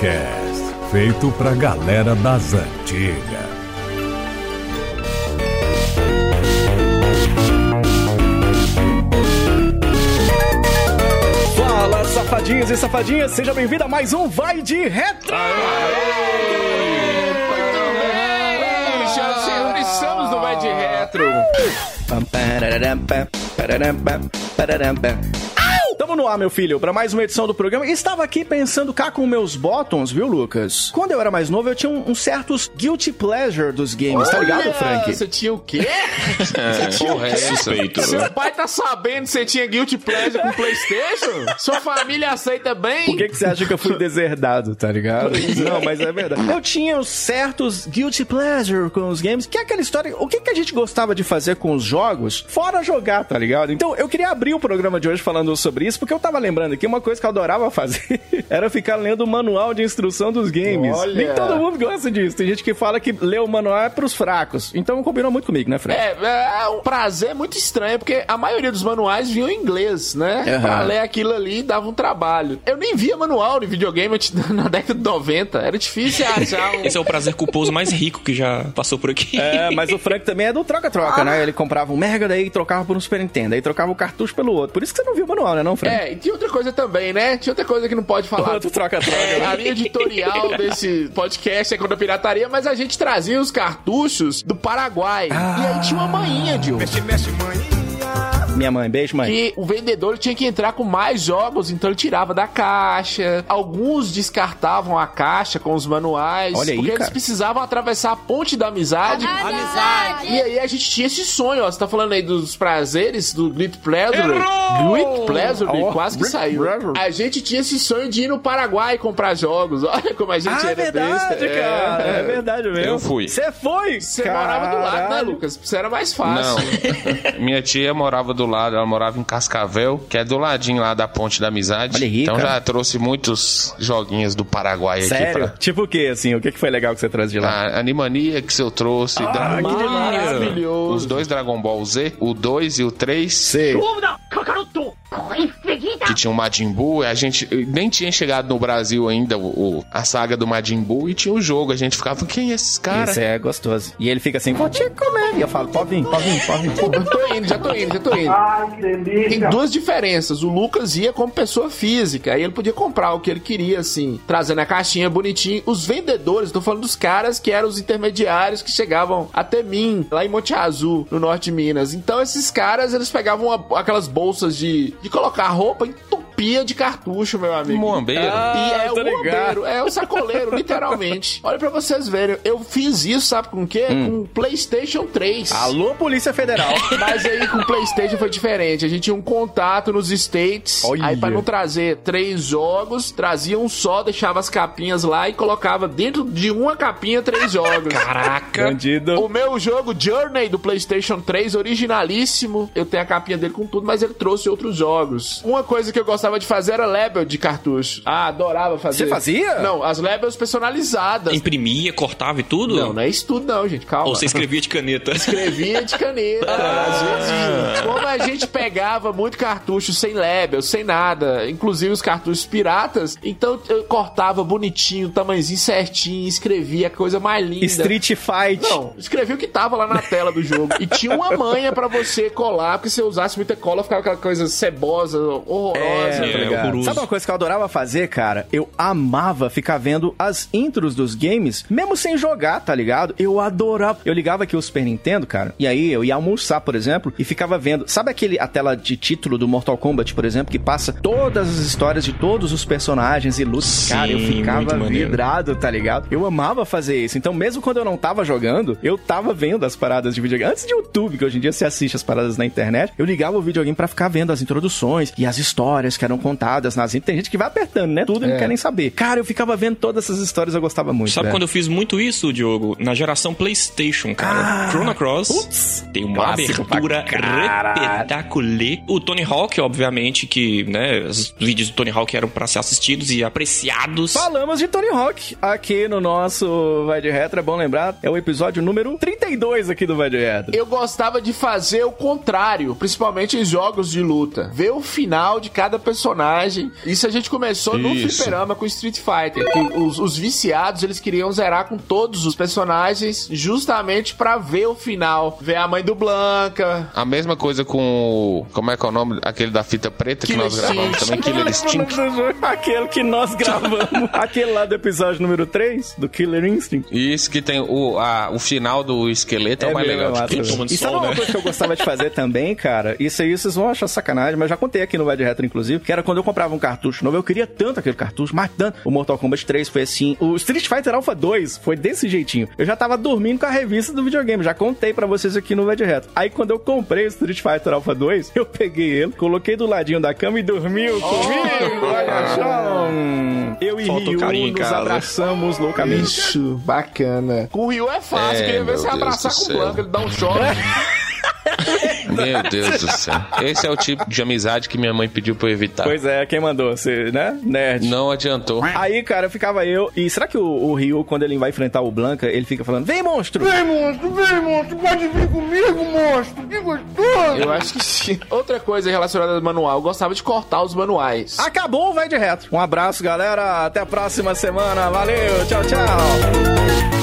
Podcast, feito pra galera das antigas. Fala, safadinhos e safadinhas, seja bem-vindo a mais um Vai de Retro! Senhoras e senhores, estamos no Vai de Retro. No ar, meu filho, pra mais uma edição do programa. Estava aqui pensando cá com meus bottoms, viu, Lucas? Quando eu era mais novo, eu tinha um, um certos guilty pleasure dos games, tá ligado, Olha, Frank? Você tinha o quê? Porra, é suspeito. Seu pai tá sabendo que você tinha Guilty Pleasure com Playstation? Sua família aceita bem? Por que, que você acha que eu fui deserdado, tá ligado? Não, mas é verdade. Eu tinha os certos guilty pleasure com os games, que é aquela história. O que, que a gente gostava de fazer com os jogos, fora jogar, tá ligado? Então eu queria abrir o programa de hoje falando sobre isso, porque eu tava lembrando aqui uma coisa que eu adorava fazer era ficar lendo o manual de instrução dos games. Olha. Nem todo mundo gosta disso. Tem gente que fala que ler o manual é pros fracos. Então combinou muito comigo, né, Fred? É, é um prazer muito estranho, porque a maioria dos manuais vinham em inglês, né? Aham. Pra ler aquilo ali dava um trabalho. Eu nem via manual de videogame na década de 90. Era difícil achar um... Esse é o prazer culposo mais rico que já passou por aqui. É, mas o Frank também é do troca-troca, né? Ele comprava um Mega, daí trocava por um Super Nintendo, aí trocava o cartucho pelo outro. Por isso que você não viu o manual, né, não, Frank? É, e tinha outra coisa também, né? Tinha outra coisa que não pode falar. Outro troca-troca. É, a linha editorial desse podcast é contra a pirataria, mas a gente trazia os cartuchos do Paraguai. E aí tinha uma manhinha, Diogo. Minha mãe, beijo, mãe. Que o vendedor tinha que entrar com mais jogos, então ele tirava da caixa. Alguns descartavam a caixa com os manuais. Olha aí, porque eles cara. precisavam atravessar a ponte da amizade. Amizade. E aí a gente tinha esse sonho, ó. Você tá falando aí dos prazeres, do Glit Pleasure. Glit Pleasure, Oh, quase que saiu. Pleasure. A gente tinha esse sonho de ir no Paraguai comprar jogos. Olha como a gente Ah, é era verdade, besta. cara. É. verdade mesmo. Eu fui. Você foi? Você morava do lado, né. Lucas? Você era mais Não. fácil. Minha tia morava do lado, ela morava em Cascavel, que é do ladinho lá da Ponte da Amizade. Olha aí, então cara. já trouxe muitos joguinhos do Paraguai Sério? aqui Tipo o que, assim? O que que foi legal que você trouxe de pra. lá? A Animania que eu trouxe. Ah, que. Maravilhoso. Os dois Dragon Ball Z, o 2 e o 3. Sei. Que tinha o Majin Buu, a gente nem tinha chegado no Brasil ainda o, o- a saga do Majin Buu e tinha o jogo. A gente ficava, quem é esses caras? Isso é gostoso. E ele fica assim, vou te comer. E eu falo, pode vir, pode vir, pode vir. Eu tô indo, já tô indo, já tô indo. Tem duas diferenças. O Lucas ia como pessoa física, aí ele podia comprar o que ele queria, assim, trazendo a caixinha bonitinho. Os vendedores, tô falando dos caras que eram os intermediários que chegavam até mim, lá em Monte Azul, no norte de Minas. Então, esses caras, eles pegavam aquelas bolsas de, de colocar roupa e entupia de cartucho, meu amigo. Moambeiro. Ah, E é tô o bombeiro, é o sacoleiro, literalmente. Olha pra vocês verem, eu fiz isso, sabe com o quê? Com o PlayStation 3. Hum. Alô, Polícia Federal. Mas aí com o PlayStation foi diferente. A gente tinha um contato nos States. Olha. Aí, pra não trazer três jogos, trazia um só, deixava as capinhas lá e colocava dentro de uma capinha três jogos. Caraca! Bandido. O meu jogo Journey do PlayStation 3, originalíssimo, eu tenho a capinha dele com tudo, mas ele trouxe outros jogos. Uma coisa que eu gostava de fazer era label de cartucho. Ah, adorava fazer. Você fazia? Não, as labels personalizadas. Imprimia, cortava e tudo? Não, não é isso tudo não, gente, calma. Ou você escrevia de caneta? Escrevia de caneta. Às vezes, como a gente pegava muito cartucho sem label, sem nada, inclusive os cartuchos piratas, então eu cortava bonitinho, tamanhozinho certinho, escrevia a coisa mais linda. Street Fight. Não, escrevi o que tava lá na tela do jogo. E tinha uma manha pra você colar, porque se eu usasse muita cola, ficava aquela coisa cebosa, horrorosa. É, é, horroroso. Sabe uma coisa que eu adorava fazer, cara? Eu amava ficar vendo as intros dos games, mesmo sem jogar, tá ligado? Eu adorava. Eu ligava aqui o Super Nintendo, cara, e aí eu ia almoçar, por exemplo, e ficava vendo. Sabe aquele a tela de título do Mortal Kombat, por exemplo, que passa todas as histórias de todos os personagens e? Sim, cara, eu ficava vidrado, tá ligado? Eu amava fazer isso. Então, mesmo quando eu não tava jogando, eu tava vendo as paradas de videogame. Antes de YouTube, que hoje em dia você assiste as paradas na internet, eu ligava o videogame pra ficar vendo as introduções e as histórias que eram contadas nas. Tem gente que vai apertando, né? Tudo e não É. quer nem saber. Cara, eu ficava vendo todas essas histórias, eu gostava muito. Sabe velho. quando eu fiz muito isso, Diogo? Na geração PlayStation, cara. Ah, Chrono Cross putz, tem uma abertura caralho. espetacular. O Tony Hawk, obviamente, que, né, os vídeos do Tony Hawk eram pra ser assistidos e apreciados. Falamos de Tony Hawk aqui no nosso Vai de Retro, é bom lembrar, é o episódio número 32 aqui do Vai de Retro. Eu gostava de fazer o contrário, principalmente em jogos de luta. Ver o final de cada personagem. Isso a gente começou no Isso. fliperama com Street Fighter. Que os, os viciados, eles queriam zerar com todos os personagens, justamente pra ver o final. Ver a mãe do Blanca. A mesma coisa com o. Como é que é o nome? Aquele da fita preta que nós gravamos também, Killer Instinct. Aquele que nós gravamos. Aquele lá do episódio número 3, do Killer Instinct. Isso que tem o, a, o final do esqueleto é, o mais mesmo, legal. massa, Tipo, E sabe sol, uma né? coisa que eu gostava de fazer também, cara? Isso aí vocês vão achar sacanagem, mas já contei aqui no Vai de Retro, inclusive, que era quando eu comprava um cartucho novo, eu queria tanto aquele cartucho, mas tanto. O Mortal Kombat 3 foi assim. O Street Fighter Alpha 2 foi desse jeitinho. Eu já tava dormindo com a revista do videogame, já contei pra vocês aqui no Vai de Retro. Aí quando eu comprei o Street Fighter Alpha 2, eu peguei ele, coloquei do ladinho da cama e dormiu comigo. Olha só. Eu e Faltou Ryu nos abraçamos loucamente. Isso, bacana. Com o Ryu é fácil, É, queria ver meu você Deus abraçar com o céu. Blanca, ele dá um choque. Meu Deus do céu. Esse é o tipo de amizade que minha mãe pediu pra eu evitar. Pois é, quem mandou? Você, né? Nerd. Não adiantou. Aí, cara, ficava eu. E será que o, o Ryu, quando ele vai enfrentar o Blanca, ele fica falando: Vem, monstro! Vem, monstro, vem, monstro, pode vir comigo, monstro, que gostoso! Eu acho que sim. Outra coisa relacionada ao manual, eu gostava de cortar os manuais. Acabou o Vai de Retro. Um abraço, galera. Até a próxima semana. Valeu, tchau, tchau.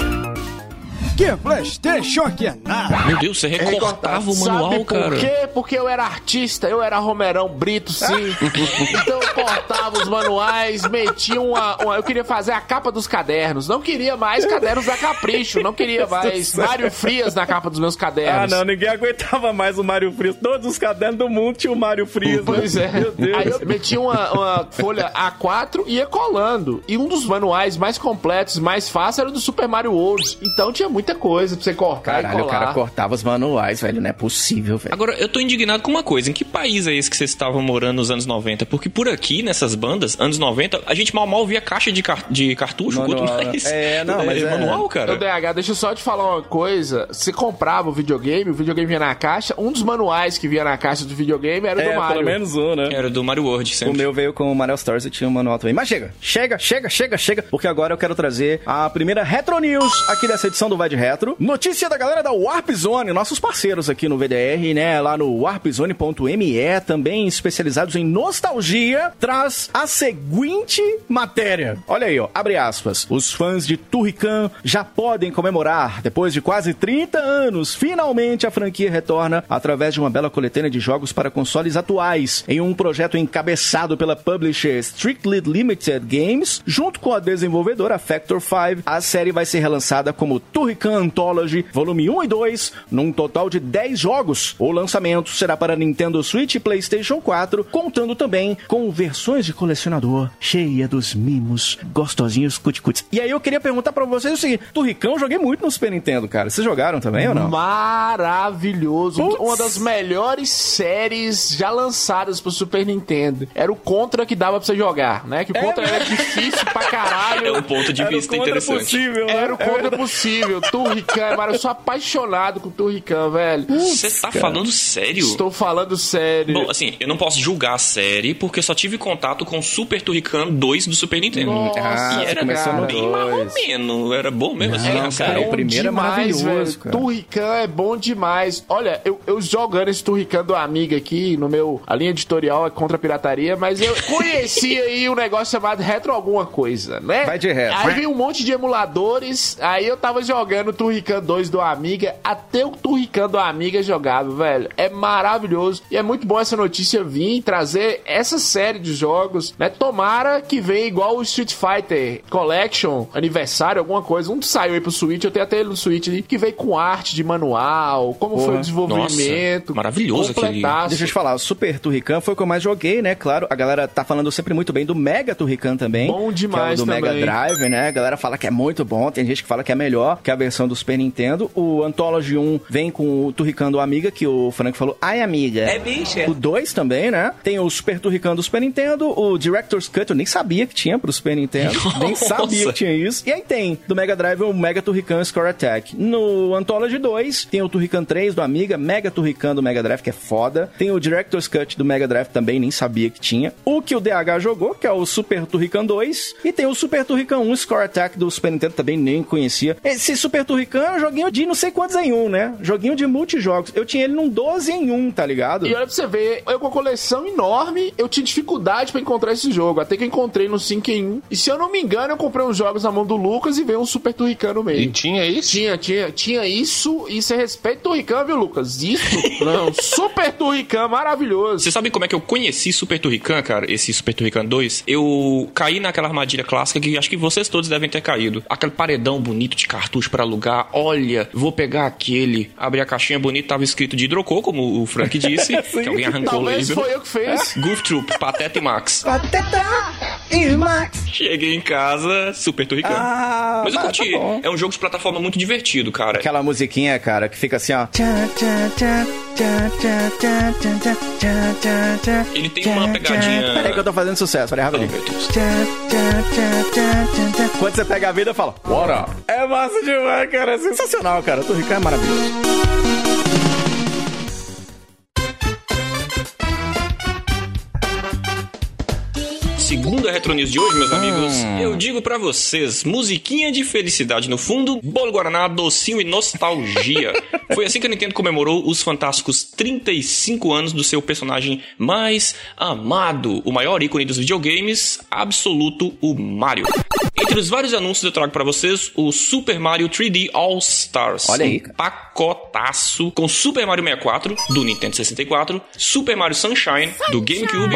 Que Playstation que é nada. Meu Deus, você recortava o manual, Sabe cara. por quê? Porque eu era artista, eu era Romerão Brito, sim. então eu cortava os manuais, metia uma, uma- Eu queria fazer a capa dos cadernos. Não queria mais cadernos da Capricho. Não queria mais Mário Frias na capa dos meus Ah, cadernos. não, ninguém aguentava mais o Mario Frias. Todos os cadernos do mundo tinham o Mario Frias. Pois né? é. Meu Deus. Aí eu metia uma, uma folha A4 e ia colando. E um dos manuais mais completos, mais fácil, era o do Super Mario World. Então tinha muita coisa pra você cortar Caralho, e o colar. cara cortava os manuais, velho. Não é possível, velho. Agora, eu tô indignado com uma coisa. Em que país é esse que vocês estavam morando nos anos 90? Porque por aqui, nessas bandas, anos 90, a gente mal mal via caixa de, car- de cartucho, Manual, quanto né? mais. É, não, mas é- manual, Ô, cara. DH, deixa eu só te falar uma coisa. Você comprava o videogame, o videogame vinha na caixa. Um dos manuais que vinha na caixa do videogame era o É, do Mario. pelo menos um, né? Era do Mario World, O sempre. meu veio com o Manuel Stars e tinha um manual também. Mas chega, chega, chega, chega, chega, porque agora eu quero trazer a primeira Retro News aqui dessa edição do Vai de Retro. Notícia da galera da Warp Zone, nossos parceiros aqui no VDR, né? Lá no warpzone.me, também especializados em nostalgia, traz a seguinte matéria. Olha aí, ó, abre aspas. Os fãs de Turrican já podem comemorar, depois de quase 30 anos, finalmente a franquia retorna através de uma bela coletânea de jogos para consoles atuais, em um projeto encabeçado pela publisher Strictly Limited Games, junto com a desenvolvedora Factor 5. A série vai ser relançada como Turrican Anthology, volume 1 e 2, num total de 10 jogos. O lançamento será para Nintendo Switch e PlayStation 4, contando também com versões de colecionador cheia dos mimos gostosinhos cuticutes. E aí eu queria perguntar pra vocês o seguinte: Turricão eu joguei muito no Super Nintendo, cara. Vocês jogaram também ou não? Maravilhoso. Putz. Uma das melhores séries já lançadas pro Super Nintendo. Era o Contra que dava pra você jogar, né? Que o Contra era difícil pra caralho. É um ponto de Era o vista contra interessante. possível, né? Era o Contra possível. Turrican, mano. Eu sou apaixonado com Turrican, velho. Você tá falando sério? Estou falando sério. Bom, assim, eu não posso julgar a série porque eu só tive contato com Super Turrican 2 do Super Nintendo. Nossa, Ah, e era no bem mais ou dois. menos. Era bom mesmo assim, Não, a série. cara, o primeiro é maravilhoso, velho. cara. Turrican é bom demais. Olha, eu, eu jogando esse Turrican do Amiga aqui, no meu... A linha editorial é contra a pirataria, mas eu conheci aí um negócio chamado Retro Alguma Coisa, né? Vai de retro. Aí veio um monte de emuladores, aí eu tava jogando o Turrican 2 do Amiga, até o Turrican do Amiga jogava, velho. É maravilhoso. E é muito bom essa notícia vir trazer essa série de jogos, né? Tomara que venha igual o Street Fighter Collection, aniversário, alguma coisa. Um saiu aí pro Switch, eu tenho até ele no Switch ali, que veio com arte de manual, como foi Porra. o desenvolvimento. Nossa, maravilhoso aquele-. Deixa eu te falar, o Super Turrican foi o que eu mais joguei, né? Claro, a galera tá falando sempre muito bem do Mega Turrican também. Bom demais que é o do também. Mega Drive, né? A galera fala que é muito bom, tem gente que fala que é melhor que a versão do Super Nintendo. O Anthology 1 vem com o Turrican do Amiga, que o Frank falou, ai amiga. É bicha. O 2 também, né? Tem o Super Turrican do Super Nintendo, o Director's Cut, eu nem sabia que tinha pro Super Nintendo. nem Nossa. sabia que tinha isso. E aí tem, do Mega Drive, o Mega Turrican Score Attack. No Anthology 2, tem o Turrican 3 do Amiga, Mega Turrican do Mega Drive, que é foda. Tem o Director's Cut do Mega Drive também, nem sabia que tinha. O que o DH jogou, que é o Super Turrican 2. E tem o Super Turrican 1 Score Attack do Super Nintendo, também nem conhecia. Esse Super Super Turrican é um joguinho de não sei quantos em um, né? Joguinho de multijogos. Eu tinha ele num 12 em 1, tá ligado? E olha pra você ver, eu com a coleção enorme, eu tinha dificuldade pra encontrar esse jogo. Até que eu encontrei no 5 em 1. E se eu não me engano, eu comprei uns jogos na mão do Lucas e veio um Super Turrican no meio. E tinha isso? Tinha, tinha, tinha isso. E você respeita o Turrican, viu, Lucas? Isso? não. Super Turrican, maravilhoso. Você sabe como é que eu conheci Super Turrican, cara? Esse Super Turrican 2? Eu caí naquela armadilha clássica que acho que vocês todos devem ter caído. Aquele paredão bonito de cartucho para alugar, olha, vou pegar aquele. Abri a caixinha bonita, tava escrito de hidrocô, como o Frank disse, Sim, que alguém arrancou o label. foi eu que fez. Goof Troop, Pateta e Max. Pateta e Max. Cheguei em casa, super turricano. Ah, Mas eu curti. Tá é um jogo de plataforma muito divertido, cara. Aquela musiquinha, cara, que fica assim, ó. Ele tem uma pegadinha. Peraí que eu tô fazendo sucesso, olha rápido. Oh, Quando você pega a vida, fala, bora! É massa demais! Cara, é sensacional, cara. O Tom é maravilhoso. Segunda Retro News de hoje, meus amigos, eu digo pra vocês, musiquinha de felicidade no fundo, bolo guaraná, docinho e nostalgia. Foi assim que a Nintendo comemorou os fantásticos 35 anos do seu personagem mais amado, o maior ícone dos videogames, absoluto, o Mario. Entre os vários anúncios eu trago pra vocês o Super Mario 3D All Stars. Olha aí, cara. pacotaço com Super Mario 64 do Nintendo 64, Super Mario Sunshine do GameCube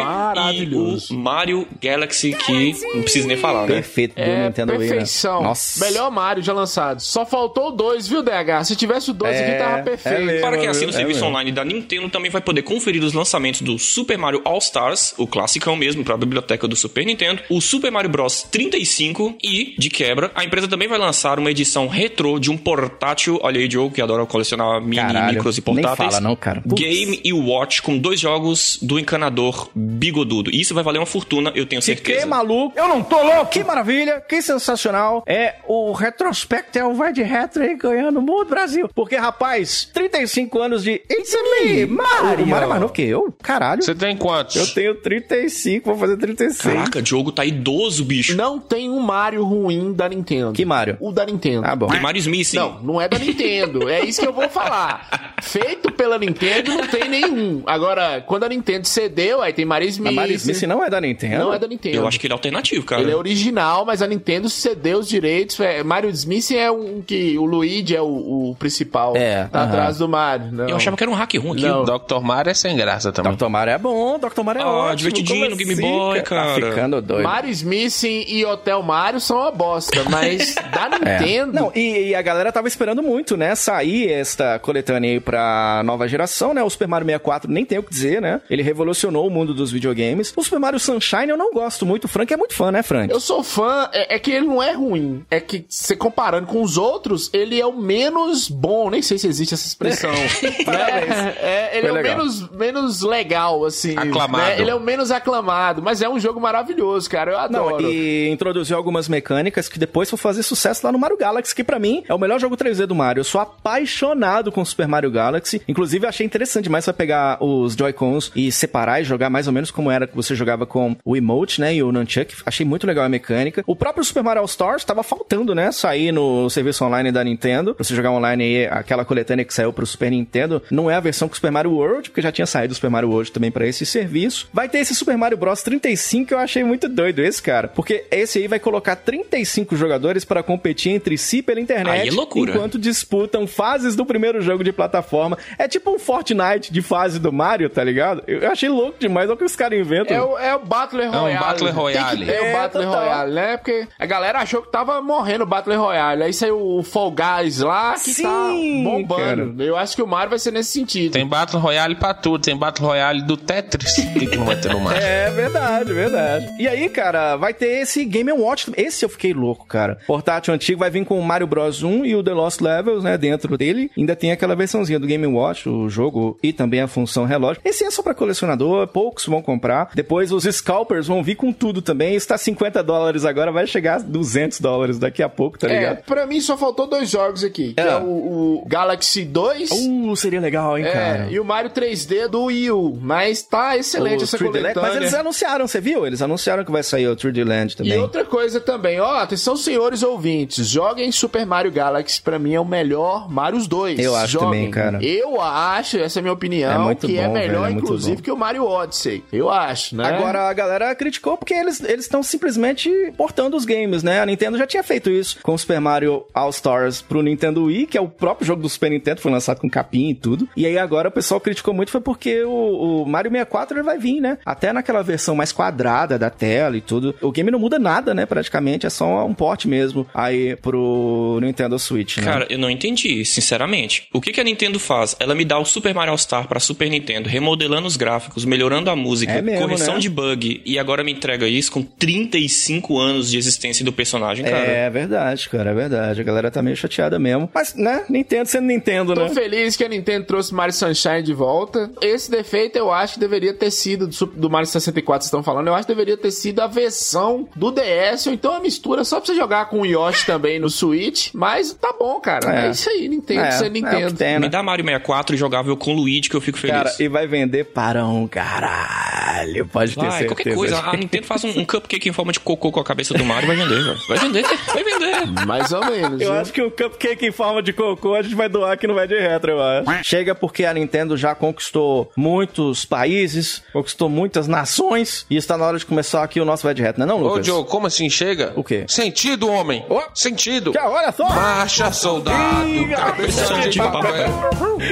e o Mario Galaxy que não precisa nem falar, né? Perfeito do É, Nintendo Wii, né? perfeição. Nossa. Melhor Mario já lançado. Só faltou o dois, viu, DH? Se tivesse o dois É, aqui, tava é perfeito. mesmo. Para quem assina o É serviço mesmo. online da Nintendo também vai poder conferir os lançamentos do Super Mario All Stars, o classicão mesmo para a biblioteca do Super Nintendo, o Super Mario Bros 35 e, de quebra, a empresa também vai lançar uma edição retrô de um portátil, olha aí, Joe, que adora colecionar mini Caralho, micros e nem portáteis. fala não, cara. Putz. Game e Watch com dois jogos do encanador bigodudo. E Isso vai valer uma fortuna, eu tenho certeza. Que maluco. Eu não tô louco. Que maravilha. Que sensacional. É o retrospecto, é o vai de retro aí ganhando o mundo Brasil. Porque, rapaz, 35 anos de It's me, Mario. O Mario é mais novo que eu? Caralho. Você tem quantos? Eu tenho 35, vou fazer 36. Caraca, o jogo tá idoso, bicho. Não tem um Mario ruim da Nintendo. Que Mario? O da Nintendo. Ah, bom. Tem Mario Smith, sim. Não, não é da Nintendo. é isso que eu vou falar. Feito pela Nintendo, não tem nenhum. Agora, quando a Nintendo cedeu, aí tem Mario Smith. A Mario Smith não é da Nintendo? Não é da Nintendo. Eu acho que ele é alternativo, cara. Ele é original, mas a Nintendo cedeu os direitos. É, Mario Smith é um que o Luigi é o, o principal. É, Tá aham. atrás do Mario. Não. Eu achava que era um hack ruim aqui. Não. Dr. Mario é sem graça também. Dr. Mario é bom, Dr. Mario é Ah, ótimo. divertidinho no Game assim, Boy, cara? Tá ficando doido. Mario Smith e Hotel Mario são uma bosta, mas da É. Nintendo. Não, e, e a galera tava esperando muito, né? Sair esta coletânea aí pra nova geração, né? O Super Mario 64 nem tem o que dizer, né? Ele revolucionou o mundo dos videogames. O Super Mario Sunshine eu não gosto muito. O Frank é muito fã, né, Frank? Eu sou fã, é, é que ele não é ruim. É que, você comparando com os outros, ele é o menos bom. Nem sei se existe essa expressão. né? É, ele Foi é o menos, menos legal, assim. Aclamado. né? Ele é o menos aclamado, mas é um jogo maravilhoso, cara. Eu adoro. Não, e introduziu algumas mecânicas que depois vão fazer sucesso lá no Mario Galaxy, que pra mim é o melhor jogo 3D do Mario. Eu sou apaixonado com o Super Mario Galaxy. Inclusive, eu achei interessante demais você pegar os Joy-Cons e separar e jogar mais ou menos como era que você jogava com o Emote, né? E o Nunchuck. Achei muito legal a mecânica. O próprio Super Mario All Stars tava faltando, né? Sair no serviço online da Nintendo. Pra você jogar online aí, aquela coletânea que saiu pro Super Nintendo. Não é a versão com o Super Mario World, porque já tinha saído o Super Mario World também pra esse serviço. Vai ter esse Super Mario Bros 35 que eu achei muito doido esse, cara. Porque esse aí vai colocar 35 jogadores para competir entre si pela internet. Aí é loucura. Enquanto disputam fases do primeiro jogo de plataforma. É tipo um Fortnite de fase do Mario, tá ligado? Eu achei louco demais. Olha o que os caras inventam. É o, é o Battle Royale. Battle Tem que Royale. ter É, o Battle total. Royale, né? Porque a galera achou que tava morrendo o Battle Royale. Aí saiu o Fall Guys lá, que Sim, tá bombando. cara. Eu acho que o Mario vai ser nesse sentido. Tem Battle Royale pra tudo. Tem Battle Royale do Tetris. O que, que não vai ter no Mario? É verdade, verdade. E aí, cara, vai ter esse Game Watch. Esse eu fiquei louco, cara. Portátil antigo vai vir com o Mario Bros 1 e o The Lost Levels, né, dentro dele. Ainda tem aquela versãozinha do Game Watch, o jogo e também a função relógio. Esse é só pra colecionador, poucos vão comprar. Depois os Scalpers vão vir com tudo também. Está 50 dólares agora, vai chegar a 200 dólares daqui a pouco, tá É, ligado? pra mim só faltou dois jogos aqui. Que é, É. o, o Galaxy 2 Uh, seria legal, hein, é, cara? e o Mario 3D do Wii U. Mas tá excelente O essa 3D Land, coletânea. Mas eles anunciaram, você viu? Eles anunciaram que vai sair o 3D Land E também. outra coisa também, ó, atenção senhores ouvintes, joguem Super Mario Galaxy, pra mim é o melhor Mario 2. Eu acho Joguem. também, cara. Eu acho, essa é a minha opinião, É muito que é bom, melhor velho, é inclusive que o Mario Odyssey. Eu acho, né? Agora a galera criticou porque eles eles estão simplesmente portando os games, né? A Nintendo já tinha feito isso com o Super Mario All Stars pro Nintendo Wii, que é o próprio jogo do Super Nintendo, foi lançado com capinha e tudo. E aí agora o pessoal criticou muito foi porque o, o Mario 64 ele vai vir, né? Até naquela versão mais quadrada da tela e tudo. O game não muda nada, né? Praticamente é só um port mesmo aí pro Nintendo Switch, né? Cara, eu não entendi, sinceramente. O que, que a Nintendo faz? Ela me dá o Super Mario All Star pra Super Nintendo, remodelando os gráficos, melhorando a música, É mesmo, correção né? de bug, e agora me entrega isso com 35 anos de existência do personagem, cara. É verdade, cara, é verdade. A galera tá meio chateada mesmo. Mas, né? Nintendo sendo Nintendo, Tô né? feliz que a Nintendo trouxe Mario Sunshine de volta. Esse defeito eu acho que deveria ter sido do, Mario 64 que vocês estão falando. Eu acho que deveria ter sido a versão do DS ou então a mistura só pra você jogar com o Yoshi também no Switch. Mas tá bom, cara. É, É. isso aí, Nintendo, É, isso é é Nintendo. tem, né? Me dá Mario 64 e jogável com o Luigi que eu fico feliz. Cara, e vai vender para um caralho. Pode ter Vai, certeza. qualquer coisa. A Nintendo faz um, um cupcake em forma de cocô com a cabeça do Mario e vai vender, velho. Vai vender, vai vender. Mais ou menos. Eu viu? acho que o cupcake em forma de cocô a gente vai doar aqui no Vai de Retro, eu acho. Chega porque a Nintendo já conquistou muitos países, conquistou muitas nações e está na hora de começar aqui o nosso Vai de Retro, não é não, Ô, Lucas? Joe, como assim chega? O quê? Sentido, homem. Ô. Sentido. Já, olha só! Marcha, soldado, Ih, cabeça de papel.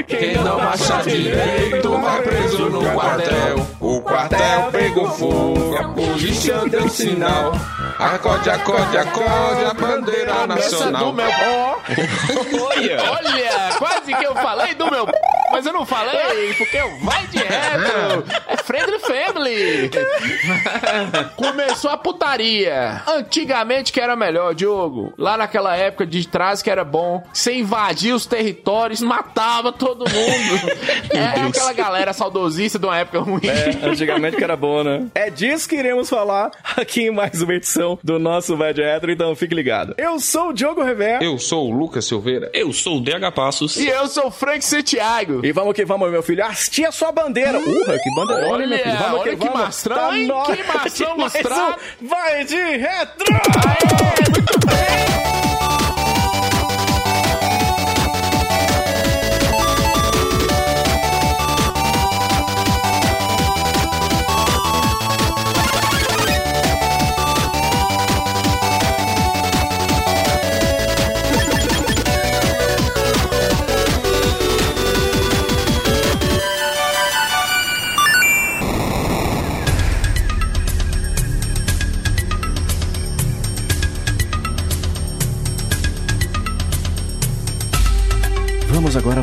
Quem não marcha direito vai preso no quartel. O quartel pegou fogo, a polícia deu sinal. Acorde, acorde, acorde, a bandeira nacional. meu... Olha! Olha, quase que eu falei do meu... Mas eu não falei, porque eu vai de retro. É Friendly Family. Começou a putaria. Antigamente que era melhor, Diogo. Lá naquela época de trás que era bom. Você invadia os territórios, matava todo mundo. é aquela galera saudosista de uma época ruim. É, antigamente que era bom, né? É disso que iremos falar aqui em mais uma edição do nosso Vai de Retro, então fique ligado. Eu sou o Diogo Rever. Eu sou o Lucas Silveira. Eu sou o DH Passos. E eu sou o Frank Santiago. E vamos que vamos, meu filho. Hastia a sua bandeira. Urra, que bandeira, Olha, meu filho. Vamos olha que que vamos. mastrão, hein? nó- Que mastrão um Vai de retro! Aê, muito bem.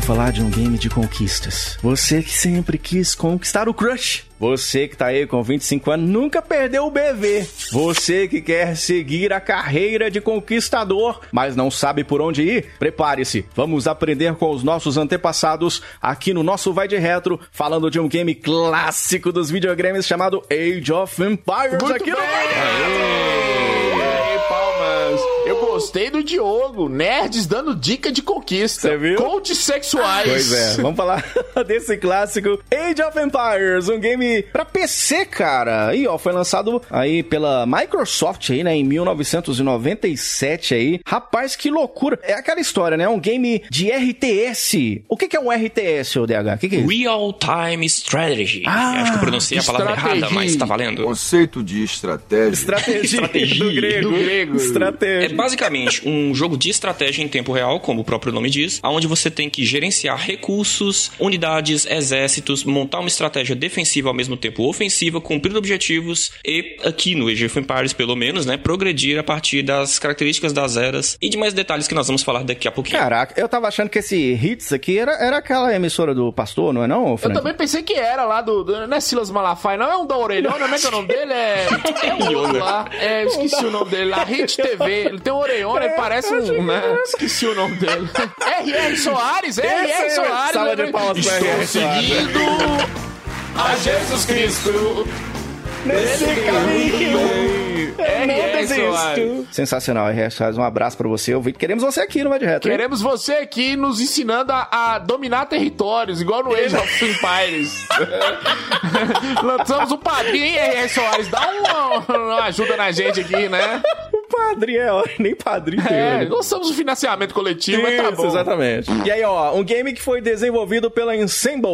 Falar de um game de conquistas. Você que sempre quis conquistar o crush. Você que tá aí com 25 anos nunca perdeu o BV. Você que quer seguir a carreira de conquistador, mas não sabe por onde ir? Prepare-se. Vamos aprender com os nossos antepassados aqui no nosso Vai de Retro, falando de um game clássico dos videogames chamado Age of Empires Muito aqui bem. no Vai Retro. Aê, palmas. Eu gostei do Diogo. Nerds dando dica de conquista. Você viu? Coaches sexuais. Pois é, vamos falar desse clássico Age of Empires, um game pra PC, cara. E ó, foi lançado aí pela Microsoft aí, né, em 1997 aí. Rapaz, que loucura. É aquela história, né? Um game de RTS. O que que é um RTS, o DH? O que que é isso? Real Time Strategy. Ah, Acho que eu pronunciei a palavra estratégia. errada, mas tá valendo. Conceito de estratégia. Estratégia, Estratégia. do grego. Do grego. É Estratégia. Basicamente um jogo de estratégia em tempo real, como o próprio nome diz, onde você tem que gerenciar recursos, unidades, exércitos, montar uma estratégia defensiva ao mesmo tempo ofensiva, cumprir objetivos e, aqui no Age of Empires, pelo menos, né, progredir a partir das características das eras e de mais detalhes que nós vamos falar daqui a pouquinho. Caraca, eu tava achando que esse Hits aqui era, era aquela emissora do pastor, não é não, Eu Frank? também pensei que era lá do. do não é Silas Malafaia, não. É um da orelhona, como é que é o nome dele? É. É um outro lá. É, eu esqueci o nome dele lá. Hit TV. Ele tem um orelhona e parece um. Né? Esqueci o nome dele. R.R. Soares, R.R. Aí, Soares. salva de né? palmas pra Estou R.R. Soares. seguindo a Jesus Cristo. nesse caminho. É, não é, desisto. Soares. Sensacional, R.S. Soares. Um abraço pra você, ouvinte. Queremos você aqui no Vai de hein? Queremos você aqui nos ensinando a, a dominar territórios, igual no Age of Empires. Lançamos o padrinho, hein, R.R. Soares? Dá uma, uma ajuda na gente aqui, né? Padre é, ó, nem padrinho É, hoje. nós somos o financiamento coletivo, mas tá Isso, bom. exatamente. E aí, ó, um game que foi desenvolvido pela Ensemble,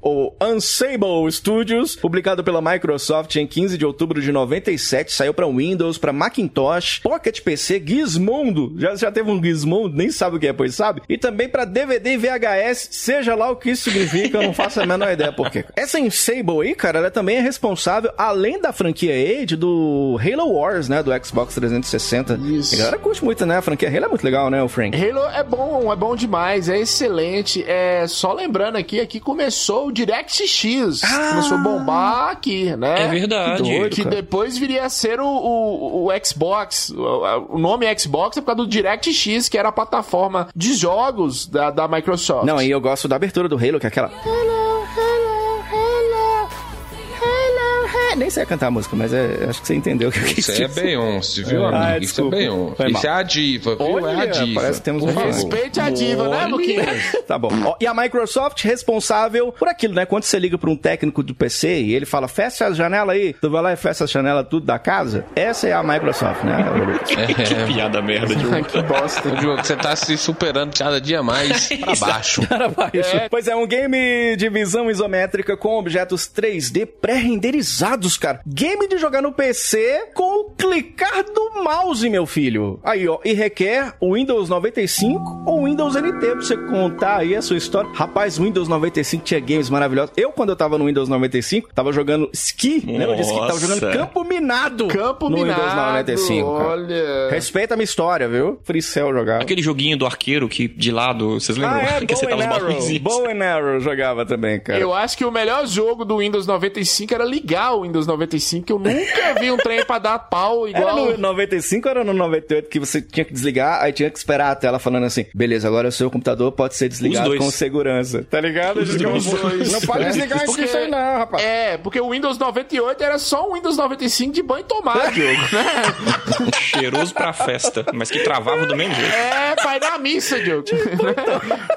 ou Unsable Studios, publicado pela Microsoft em 15 de outubro de 97, saiu pra Windows, pra Macintosh, Pocket PC, Gizmondo, já, já teve um Gizmondo, nem sabe o que é, pois sabe, e também pra DVD e VHS, seja lá o que isso significa, eu não faço a menor ideia por quê. Essa Ensemble aí, cara, ela também é responsável, além da franquia Age, do Halo Wars, né, do Xbox 360. Isso. A galera curte muito, né, a franquia Halo é muito legal, né, o Frank? Halo é bom, é bom demais, é excelente. É só lembrando aqui, aqui começou o DirectX, começou a bombar aqui, né? É verdade. Que doido. Que depois viria a ser o, o, o Xbox. O, o nome Xbox é por causa do DirectX, que era a plataforma de jogos da, da Microsoft. Não, e eu gosto da abertura do Halo, que é aquela. Nem sei cantar a música, mas é- acho que você entendeu o que eu quis Isso é dizer. Beyoncé, viu, Ah, amigo? Isso é. Beyoncé. Isso é a diva, viu? é a Olha, diva. parece que temos um. Respeite a diva, né, Luquinhas? Tá bom. Ó, e a Microsoft responsável por aquilo, né? Quando você liga pra um técnico do PC e ele fala, fecha a janela aí, tu vai lá e fecha a janela tudo da casa, essa é a Microsoft, né? Que piada merda de que bosta. Ô, Diogo, você tá se superando cada dia mais pra baixo. Para baixo. Pois é, um game de visão isométrica com objetos 3D pré-renderizados, cara. Game de jogar no PC com o clicar do mouse, meu filho. Aí, ó, e requer o Windows 95 ou Windows NT pra você contar aí a sua história. Rapaz, o Windows 95 tinha games maravilhosos. Eu, quando eu tava no Windows 95, tava jogando Ski. Lembra disso? Tava jogando Nossa. Campo Minado. Campo no Minado. Windows 95, cara. Olha. Respeita a minha história, viu? Free Cell jogava. Aquele joguinho do arqueiro que de lado, vocês lembram? Ah, é, que and os Arrow. Bow and Arrow jogava também, cara. Eu acho que o melhor jogo do Windows 95 era ligar o Windows 95, que eu nunca vi um trem pra dar pau Era igual. no 95 ou era no 98 que você tinha que desligar, aí tinha que esperar a tela falando assim, beleza, agora o seu computador pode ser desligado com segurança. Tá ligado? Os dois. Não pode É. desligar antes Porque- aí não, rapaz. É, porque o Windows 98 era só um Windows 95 de banho e tomar, Diogo, né? Cheiroso pra festa, mas que travava do mesmo jeito. É, pai da missa, Diogo.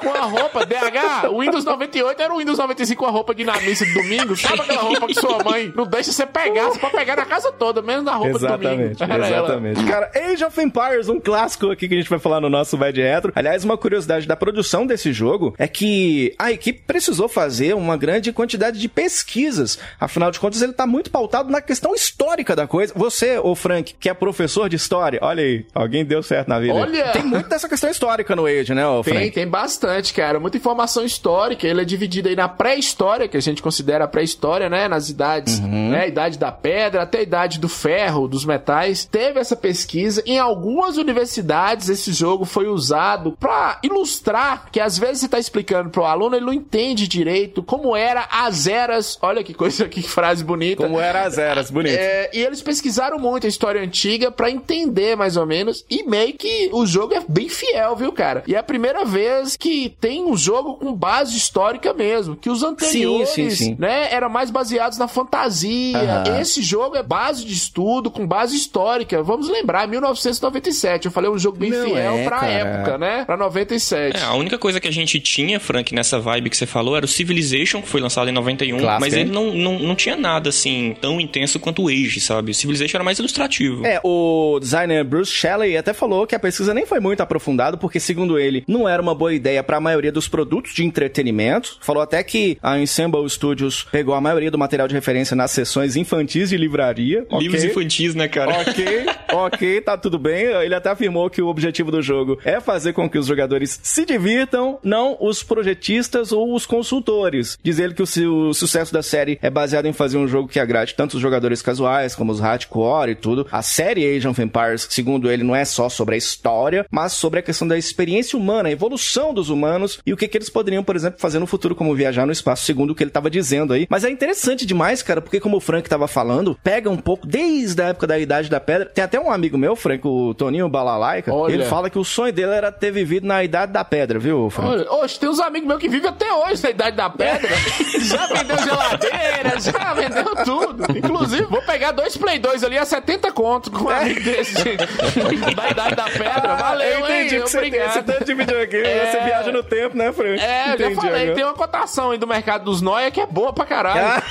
com a roupa, DH, o Windows 98 era o Windows 95 com a roupa de ir na missa de domingo. Sabe aquela roupa que sua mãe não deixa você pegar? Você pode pegar na casa toda, menos na roupa Exatamente, do domingo. Era ela. exatamente. Cara, Age of Empires, um clássico aqui que a gente vai falar no nosso Vai de Retro. Aliás, uma curiosidade da produção desse jogo é que a equipe precisou fazer uma grande quantidade de pesquisas. Afinal de contas, ele tá muito pautado na questão histórica da coisa. Você, ô Frank, que é professor de história, olha aí, alguém deu certo na vida. Olha! Tem muito dessa questão histórica no Age, né, ô Tem, Frank? tem bastante, cara. Muita informação histórica. Ele é dividido aí na pré-história, que a gente considera a pré-história, né? Nas idades, Uhum. né? A idade da pedra até a idade do ferro, dos metais. Teve essa pesquisa. Em algumas universidades, esse jogo foi usado pra ilustrar que às vezes você tá explicando pro aluno, ele não entende direito como era as eras. Olha que coisa, que frase bonita. Como era as eras, bonito. É, e eles pesquisaram muito a história antiga pra entender mais ou menos e meio que o jogo é bem fiel, viu, cara? E é a primeira vez que tem um jogo com base histórica mesmo, que os anteriores, sim, sim. né, eram mais baseados na fantasia. Aham. Esse jogo é base de estudo com base histórica. Vamos lembrar, 1997. Eu falei um jogo bem Não fiel é, pra cara. época, né? Pra 97. É, a única coisa que a gente tinha, Frank, nessa vibe que você falou, era o Civilization, que foi lançado em 91, Clássico, mas hein? ele não, não, não tinha nada, assim, tão intenso quanto o Age, sabe? O Civilization era mais ilustrativo. É, o designer Bruce Shelley até falou que a pesquisa nem foi muito aprofundada, porque, segundo ele, não era uma boa ideia para a maioria dos produtos de entretenimento. Falou até que a Ensemble Studios pegou a maioria do material de referência nas sessões infantis de livraria. Livros ok? infantis, né, cara? Ok, ok, tá tudo bem. Ele até afirmou que o objetivo do jogo é fazer com que os jogadores se divirtam, não os projetistas ou os consultores. Diz ele que o, su- o sucesso da série é baseado em fazer um jogo que agrade tanto os jogadores casuais como os hardcore e tudo. A série Age of Empires, segundo ele, não é só sobre a história, mas sobre a questão da experiência humana, a evolução dos humanos e o que, que eles poderiam, por exemplo, fazer no futuro, como viajar no espaço, segundo o que ele tava dizendo aí. Mas é interessante demais, cara, porque como Frank tava falando, pega um pouco desde a época da Idade da Pedra. Tem até um amigo meu, Frank, o Toninho Balalaica, Olha. ele fala que o sonho dele era ter vivido na Idade da Pedra, viu, Frank? Olha, Oxe, tem uns amigos meus que vivem até hoje na Idade da Pedra. já vendeu geladeira, já vendeu tudo. Inclusive, vou pegar dois Play 2 ali a 70 conto com um amigo desse da Idade da Pedra. Valeu, eu entendi hein? que você tem esse tanto de videogame, É. você viaja no tempo, né, Frank? É, eu já falei, agora. tem uma cotação aí do mercado dos Noia que é boa pra caralho. Ah.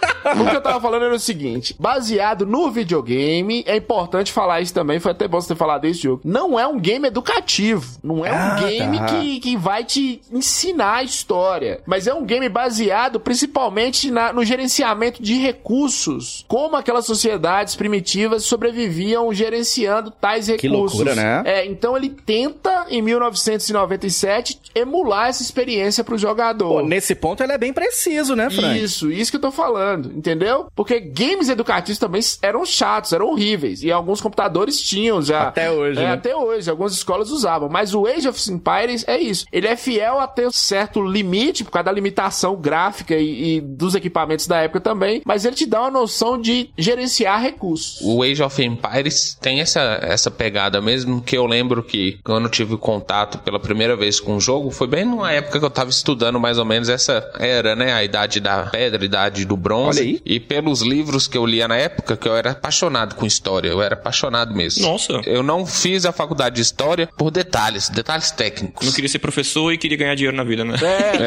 o que eu tava falando era o seguinte: baseado no videogame, é importante falar isso também, foi até bom você ter falado isso, Diogo. Não é um game educativo. Não é Ah, um game tá. que, que vai te ensinar a história. Mas é um game baseado principalmente na- no gerenciamento de recursos. Como aquelas sociedades primitivas sobreviviam gerenciando tais Que recursos. loucura, né? É, então ele tenta, em 1997, emular essa experiência pro jogador. Pô, nesse ponto ele é bem preciso, né, Frank? Isso, isso que eu tô falando, entendeu? Porque games educativos também eram chatos, eram horríveis. E alguns computadores tinham já. Até hoje, É, né? até hoje. Algumas escolas usavam. Mas o Age of Empires é isso. Ele é fiel até um certo limite, por causa da limitação gráfica e, e dos equipamentos da época também. Mas ele te dá uma noção de gerenciar recursos. O Age of Empires tem essa, essa pegada mesmo, que eu lembro que quando eu tive contato pela primeira vez com o jogo, foi bem numa época que eu tava estudando mais ou menos essa era, né? A idade da pedra, a idade do bronze. Olha aí. E pelos livros que eu lia na época, que eu era apaixonado com história, eu era apaixonado mesmo. Nossa. Eu não fiz a faculdade de história por detalhes, detalhes técnicos. Não queria ser professor e queria ganhar dinheiro na vida, né?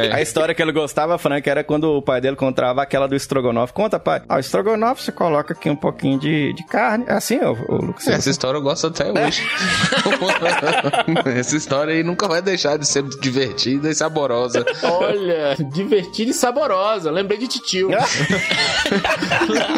É, A história que ele gostava, Frank, era quando o pai dele contava aquela do estrogonofe. Conta, pai. Ah, o estrogonofe você coloca aqui um pouquinho de, de carne. É assim, ô, ô Lucas? Essa história eu gosto até hoje. Essa história aí nunca vai deixar de ser divertida e saborosa. Olha, divertida e saborosa. Lembrei de titio.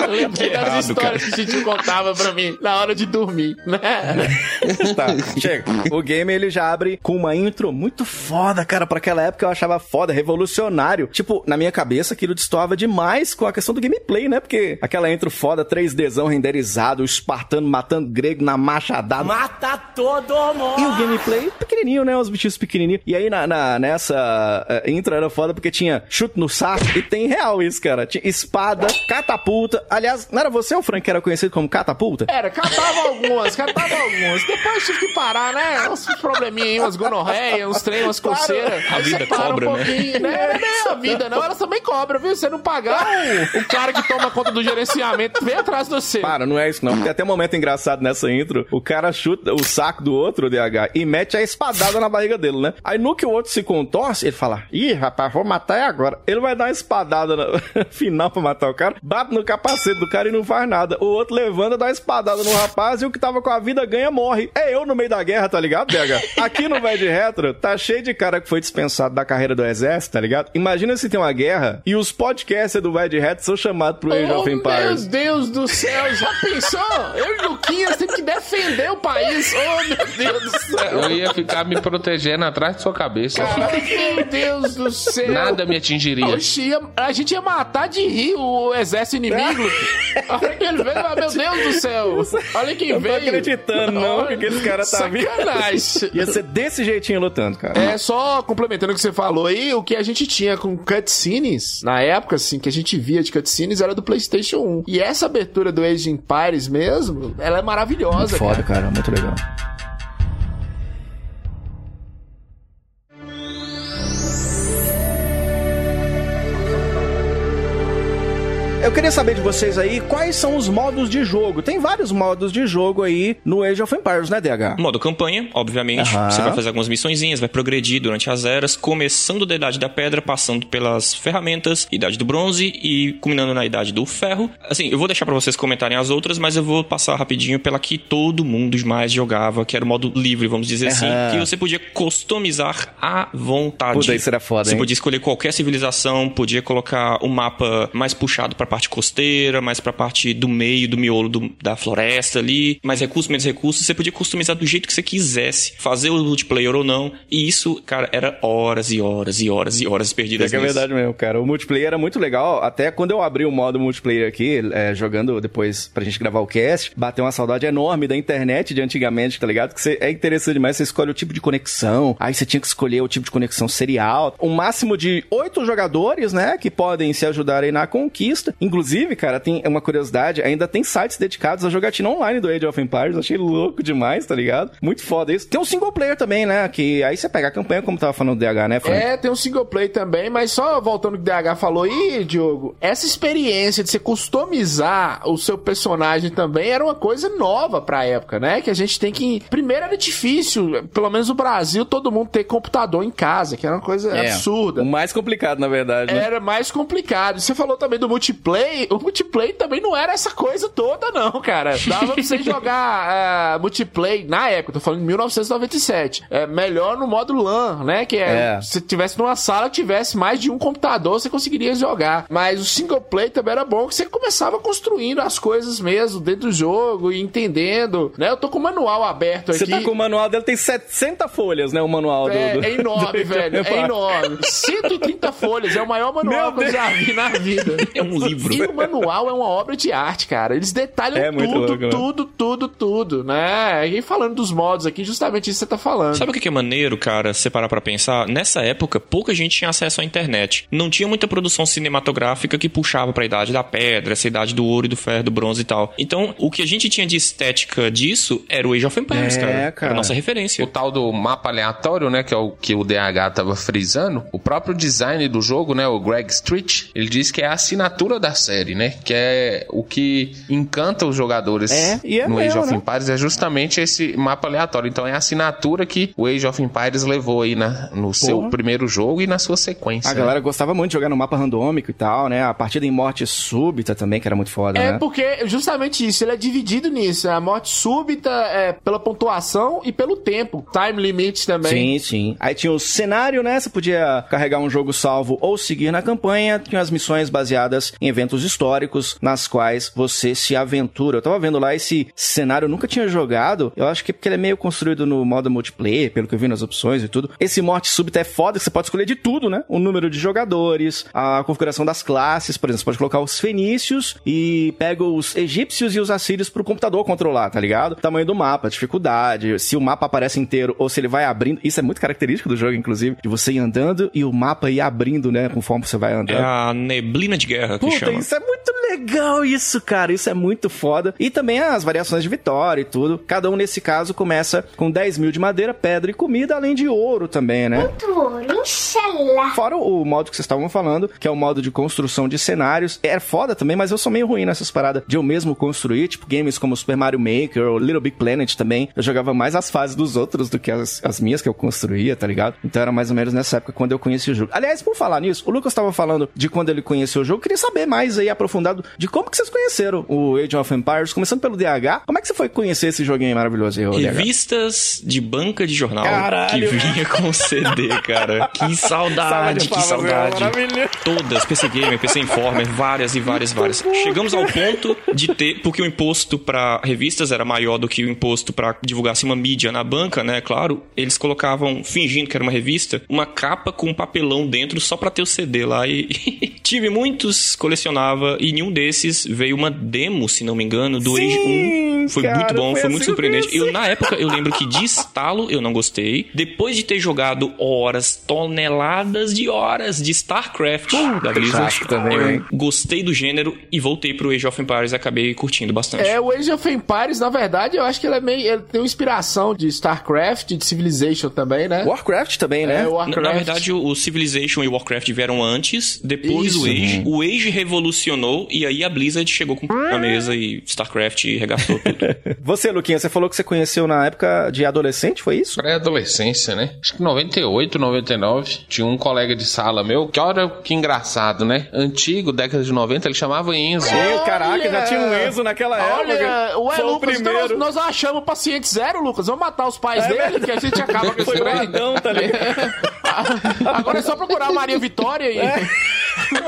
Lembrei das histórias que o titio contava pra mim na hora de dormir, né? Tá, chega. O game ele já abre com uma intro muito foda, cara. Pra aquela época eu achava foda, revolucionário. Tipo, na minha cabeça aquilo destoava demais com a questão do gameplay, né? Porque aquela intro foda, 3Dzão renderizado, o espartano matando grego na machadada. Mata todo mundo! E o gameplay pequenininho, né? Os bichos pequenininhos. E aí na, na- nessa eh, intro era foda porque tinha chute no saco e tem real isso, cara. Tinha espada, catapulta. Aliás, não era você, o Frank, que era conhecido como catapulta? Era, catava algumas, catava algumas. Depois tive que parar, né? Uns probleminha aí, umas gonorreias, uns trem, umas coceiras. A vida cobra, um né? né? Não é a vida, não. Elas também cobram, viu? Você não pagar, o, o cara que toma conta do gerenciamento vem atrás de você. Para, não é isso não. Tem até um momento engraçado nessa intro. O cara chuta o saco do outro, o DH, e mete a espadada na barriga dele, né? Aí no que o outro se contorce, ele fala: Ih, rapaz, vou matar é agora. Ele vai dar uma espadada no final pra matar o cara, bate no capacete do cara e não faz nada. O outro levanta, dá uma espadada no rapaz e o que tava com a vida ganha morre. É eu no meio da guerra, tá ligado, DH? Aqui no Vai de Retro, tá cheio de cara que foi dispensado da carreira do exército, tá ligado? Imagina se tem uma guerra e os podcasters do Vai de Retro são chamados pro Age Oh, of meu Empires. Deus do céu, já pensou? Eu e o Luquinhas temos que defender o país. Oh, meu Deus do céu. Eu ia ficar me protegendo atrás de sua cabeça. Meu Deus do céu. Nada me atingiria. Ia- a gente ia matar de rir o exército inimigo. A hora que ele veio, ah, meu Deus do céu. Olha quem Eu não tô veio. acreditando, não, que aquele cara tá vindo. Sacanagem. Ia ser desse jeitinho lutando, cara. É, só complementando o que você falou aí, o que a gente tinha com cutscenes, na época, assim, que a gente via de cutscenes era do PlayStation 1. E essa abertura do Age of Empires mesmo, ela é maravilhosa, Foda, cara. cara, muito legal. Eu queria saber de vocês aí quais são os modos de jogo. Tem vários modos de jogo aí no Age of Empires, né, DH? Modo campanha, obviamente. Aham. Você vai fazer algumas missõezinhas, vai progredir durante as eras, começando da Idade da Pedra, passando pelas ferramentas, Idade do Bronze e culminando na Idade do Ferro. Assim, eu vou deixar pra vocês comentarem as outras, mas eu vou passar rapidinho pela que todo mundo mais jogava, que era o modo livre, vamos dizer assim, Aham. que você podia customizar à vontade. Puta, isso era foda, Você hein? podia escolher qualquer civilização, podia colocar o mapa mais puxado pra parte costeira, mais pra parte do meio, do miolo do- da floresta ali, mais recursos, menos recursos. Você podia customizar do jeito que você quisesse, fazer o multiplayer ou não. E isso, cara, era horas e horas e horas e horas É perdidas é nisso. verdade mesmo, cara. O multiplayer era muito legal. Até quando eu abri o modo multiplayer aqui, é, jogando depois pra gente gravar o cast, bateu uma saudade enorme da internet de antigamente, tá ligado? Que você, é interessante demais. Você escolhe o tipo de conexão. Aí você tinha que escolher o tipo de conexão serial. Um máximo de oito jogadores, né? Que podem se ajudar aí na conquista. Inclusive, cara, tem uma curiosidade, ainda tem sites dedicados à jogatina online do Age of Empires. Achei louco demais, tá ligado? Muito foda isso. Tem um single player também, né? Que aí você pega a campanha, como tava falando do DH, né, Frank? É, tem um single player também, mas só voltando que o DH falou aí, Diogo, essa experiência de você customizar o seu personagem também era uma coisa nova pra época, né? Que a gente tem que. Primeiro era difícil, pelo menos no Brasil, todo mundo ter computador em casa, que era uma coisa É, absurda. O mais complicado, na verdade. né? Era mais complicado. Você falou também do multiplayer. O multiplayer também não era essa coisa toda, não, cara. Dava pra você jogar uh, multiplayer na época, tô falando em 1997. É melhor no modo LAN, né? Que é, É. se tivesse numa sala tivesse mais de um computador, você conseguiria jogar. Mas o single player também era bom, que você começava construindo as coisas mesmo dentro do jogo e entendendo, né? Eu tô com o manual aberto Você aqui. tá com o manual dele, tem 60 folhas, né? O manual do. É, do- é enorme, do- velho. É enorme. 130 folhas. É o maior manual Meu que eu já vi na vida. É um livro. E o manual é uma obra de arte, cara. Eles detalham É muito tudo, louco, né? tudo, tudo, tudo, né? E falando dos modos aqui, justamente isso que você tá falando. Sabe o que é maneiro, cara, se você parar pra pensar? Nessa época, pouca gente tinha acesso à internet. Não tinha muita produção cinematográfica que puxava pra idade da pedra, essa idade do ouro e do ferro, do bronze e tal. Então, o que a gente tinha de estética disso era o Age of Empires, É, cara. cara. Era a nossa referência. O tal do mapa aleatório, né, que é o que o DH tava frisando, o próprio design do jogo, né, o Greg Street, ele diz que é a assinatura da série, né, que é o que encanta os jogadores É, e é no Age mesmo, of né? Empires, é justamente esse mapa aleatório. Então é a assinatura que o Age of Empires levou aí na, no seu primeiro jogo e na sua sequência. A né? galera gostava muito de jogar no mapa randômico e tal, né? A partida em morte súbita também, que era muito foda, É né? porque justamente isso, ele é dividido nisso. A morte súbita é pela pontuação e pelo tempo. Time limit também. Sim, sim. Aí tinha o cenário, né? Você podia carregar um jogo salvo ou seguir na campanha. Tinha as missões baseadas em eventos históricos, nas quais você se aventura. Eu tava vendo lá esse cenário, eu nunca tinha jogado. Eu acho que é porque ele é meio construído no modo multiplayer, pelo que eu vi nas opções e tudo. Esse morte súbita é foda, que você pode escolher de tudo, né? O número de jogadores, a configuração das classes, por exemplo, você pode colocar os fenícios e pega os egípcios e os assírios pro computador controlar, tá ligado? Tamanho do mapa, dificuldade, se o mapa aparece inteiro ou se ele vai abrindo. Isso é muito característico do jogo, inclusive, de você ir andando e o mapa ir abrindo, né, conforme você vai andando. É a neblina de guerra que Puta, chama. Isso é muito legal isso, cara. Isso é muito foda. E também as variações de vitória e tudo. Cada um, nesse caso, começa com 10 mil de madeira, pedra e comida, além de ouro também, né? Fora o modo que vocês estavam falando, que é o modo de construção de cenários. É foda também, mas eu sou meio ruim nessas paradas de eu mesmo construir, tipo games como Super Mario Maker ou Little Big Planet também. Eu jogava mais as fases dos outros do que as, as minhas que eu construía, tá ligado? Então era mais ou menos nessa época quando eu conheci o jogo. Aliás, por falar nisso, o Lucas tava falando de quando ele conheceu o jogo. Eu queria saber mais aí, aprofundado, de como que vocês conheceram o Age of Empires, começando pelo DH. Como é que você foi conhecer esse joguinho maravilhoso aí, ô DH? Revistas de banca de jornal Caralho. que vinha com CD, cara. Que saudade, que saudade. Todas, PC Gamer, PC Informer, várias e várias, várias. Chegamos ao ponto de ter, porque o imposto pra revistas era maior do que o imposto pra divulgasse uma mídia na banca, né? Claro, eles colocavam, fingindo que era uma revista, uma capa com um papelão dentro só pra ter o CD lá. E tive muitos, colecionava, e nenhum desses veio uma demo, se não me engano, do Age 1. Foi cara, muito bom, foi foi muito assim que eu surpreendente. conheci. Eu, na época, eu lembro que de estalo eu não gostei. Depois de ter jogado horas, toneladas de horas de StarCraft da Blizzard, também, eu hein? gostei do gênero e voltei pro Age of Empires e acabei curtindo bastante. É, o Age of Empires, na verdade, eu acho que ele é meio. Ele tem uma inspiração de StarCraft, de Civilization também, né? Warcraft também, né? É, Na, Warcraft. na verdade, o, Civilization e o Warcraft vieram antes, depois Isso. o Age. O Age revolucionou e aí a Blizzard chegou com na mesa e StarCraft regaçou tudo. Você, Luquinha, você falou que você conheceu na época de adolescente, foi isso? Pré-adolescência, né? Acho que 98, 99. Tinha um colega de sala meu, que olha que engraçado, né? Antigo, década de 90, ele chamava Enzo. Ei, caraca, Olha! já tinha um Enzo naquela Olha, época. ué, Foi o Lucas, então primeiro. nós, nós achamos o paciente zero, Lucas. Vamos matar os pais É dele, verdade. que a gente acaba com Foi aí. guardão, tá ligado? Agora é só procurar a Maria Vitória aí.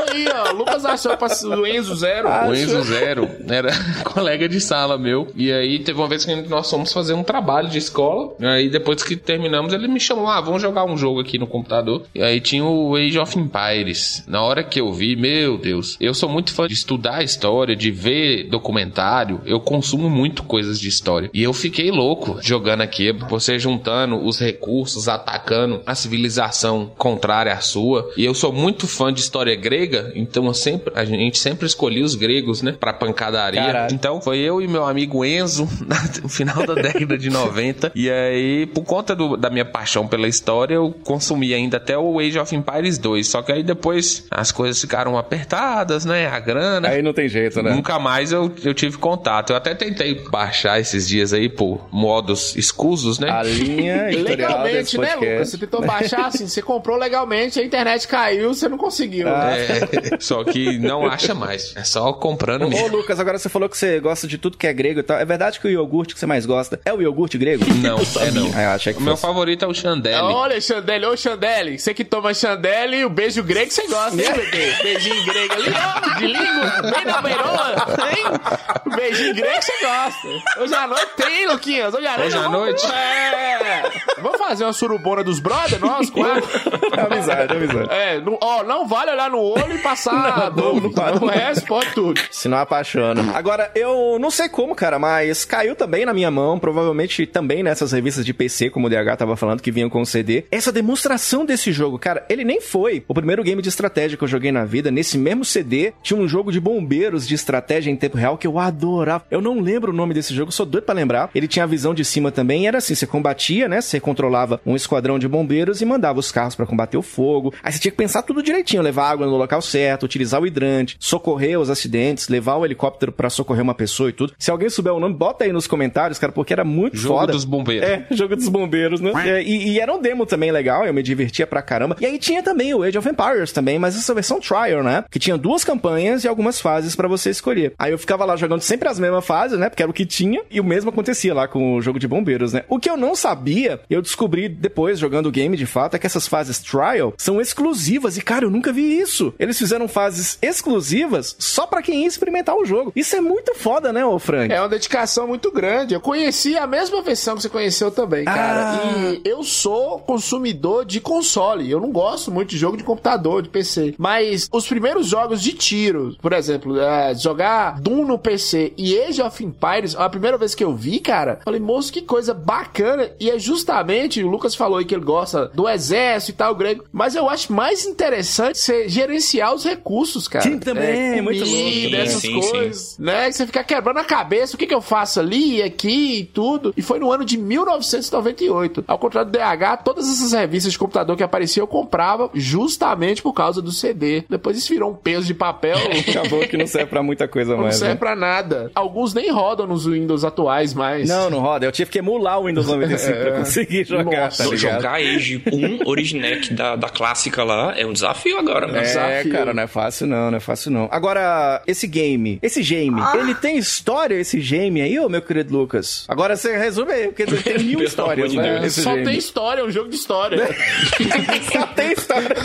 Aí, ó, Lucas achou o Enzo zero. O Enzo Zero era colega de sala meu. E aí teve uma vez que nós fomos fazer um trabalho de escola. E aí depois que terminamos, ele me chamou: Ah, vamos jogar um jogo aqui no computador. E aí tinha o Age of Empires. Na hora que eu vi, meu Deus, eu sou muito fã de estudar história, de ver documentário. Eu consumo muito coisas de história. E eu fiquei louco jogando aqui, você juntando os recursos, atacando a civilização contrária à sua. E eu sou muito fã de história grega, então eu sempre, a gente sempre escolhia os gregos, né? Pra pancadaria. Caralho. Então foi eu e meu amigo Enzo no final da década de 90. E aí, por conta do- da minha paixão pela história, eu consumi ainda até o Age of Empires 2. Só que aí depois as coisas ficaram apertadas, né? A grana. Aí não tem jeito, né? Nunca mais eu, eu tive contato. Eu até tentei baixar esses dias aí por modos escusos, né? A linha Legalmente, né. Lucas? Você tentou baixar assim, você comprou legalmente, a internet caiu, você não conseguiu. É, só que não acha mais. É só comprando Ô, mesmo. Lucas, agora você falou que você gosta de tudo que é grego e tal. É verdade que o iogurte que você mais gosta é o iogurte grego? Não, é não. Ah, eu achei que O meu fosse. favorito é o Chandelle. Olha, Chandelle, ô Chandelle, você que toma Chandelle, o beijo grego você gosta, hein, bebê? Beijinho grego ali, ó, de língua, bem na beirola, hein? Beijinho grego você gosta. Hoje à noite tem, Luquinhas, hoje à noite. Hoje à vamos- noite? É. Vamos fazer uma surubona dos brothers, nós, quatro? amizade, amizade. É, não, ó, não vale olhar no olho e passar Não, não para. O resto pode tudo. Se não apaixona. Agora, eu não sei como, cara, mas caiu também na minha mão, provavelmente também nessas revistas de PC, como o DH tava falando, que vinham com o CD. Essa demonstração desse jogo, cara, ele nem foi o primeiro game de estratégia que eu joguei na vida. Nesse mesmo CD, tinha um jogo de bombeiros de estratégia em tempo real que eu adorava. Eu não lembro o nome desse jogo, sou doido pra lembrar. Ele tinha a visão de cima também, e era assim, você combatia, né? Você controlava um esquadrão de bombeiros e mandava os carros pra combater o fogo. Aí você tinha que pensar tudo direitinho, levar água no local certo, utilizar o hidrante, socorrer os acidentes, levar o helicóptero pra socorrer uma pessoa e tudo. Se alguém souber o nome, bota aí nos comentários, cara, porque era muito Jogo foda. dos bombeiros. É, jogo dos bombeiros, né? É, e, e era um demo também legal, eu me divertia pra caramba. E aí tinha também o Age of Empires também, mas essa versão trial, né? Que tinha duas campanhas e algumas fases pra você escolher. Aí eu ficava lá jogando sempre as mesmas fases, né? Porque era o que tinha, e o mesmo acontecia lá com o jogo de bombeiros, né? O que eu não sabia, eu descobri depois jogando o game de fato, é que essas fases trial são exclusivas. E cara, eu nunca vi isso. Eles fizeram fases exclusivas só pra quem ia experimentar o jogo. Isso é muito foda, né, ô Frank? É uma dedicação muito grande. Eu conheci a mesma versão que você conheceu também, cara. Ah. E eu sou consumidor de console. Eu não gosto muito de jogo de computador, de PC. Mas os primeiros jogos de tiro, por exemplo, é, jogar Doom no PC e Age of Empires, a primeira vez que eu vi, cara, falei, moço, que coisa bacana. E é justamente, o Lucas falou aí que ele gosta do exército e tal, grego. Mas eu acho mais interessante você gerenciar os recursos, cara. Sim, também, é, muito louco, comida, né? essas Sim, sim. coisas né? Que você fica quebrando a cabeça, o que que eu faço ali, aqui e tudo. E foi no ano de 1998. Ao contrário do DH, todas essas revistas de computador que apareciam eu comprava justamente por causa do CD. Depois isso virou um peso de papel. Acabou que não serve pra muita coisa Não mais. serve né? pra nada. Alguns nem rodam nos Windows atuais mais. Não, não roda. Eu tive que emular o Windows 95 pra conseguir jogar, Nossa, tá? Jogar Age 1 Originec da, da clássica lá é um desafio agora. né? É, desafio. cara, não é fácil não, não é fácil não. Agora, esse game, esse game, ele tem história, esse game aí, ô meu querido Lucas? Agora você resume aí, porque ele tem mil histórias, né? Só game. tem história, é um jogo de história. Só tem história.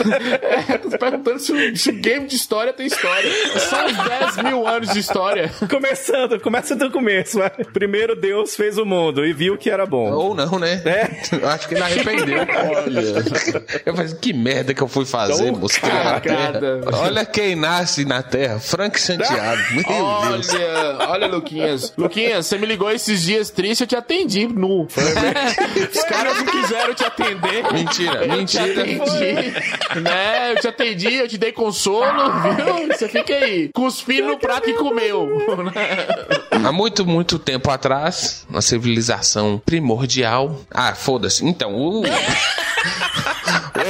É, tô perguntando se o, se o game de história tem história. São uns 10 mil anos de história. Começando, começa do começo. vai. Primeiro Deus fez o mundo e viu que era bom. Ou não, né? É. Eu acho que ele arrependeu. Olha. Eu falei, que merda que eu fui fazer, Então, moço. criar a cagada. Olha quem nasce na terra, Frank Santiago. Meu Deus. Olha, olha, Luquinhas. Luquinhas, você me ligou esses dias tristes, eu te atendi nu. Os caras não quiseram te atender. Mentira, Eu te mentira. atendi. Né? Eu te atendi, eu te dei consolo, viu? Você fica aí, cuspindo no prato que comeu. Há muito, muito tempo atrás, uma civilização primordial. Ah, foda-se. Então, o.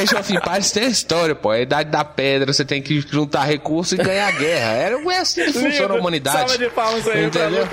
Age of Empires tem a história, pô. É a idade da pedra, você tem que juntar recursos e ganhar a guerra. Era é assim que funciona a humanidade. Salva de palmas aí Entendeu?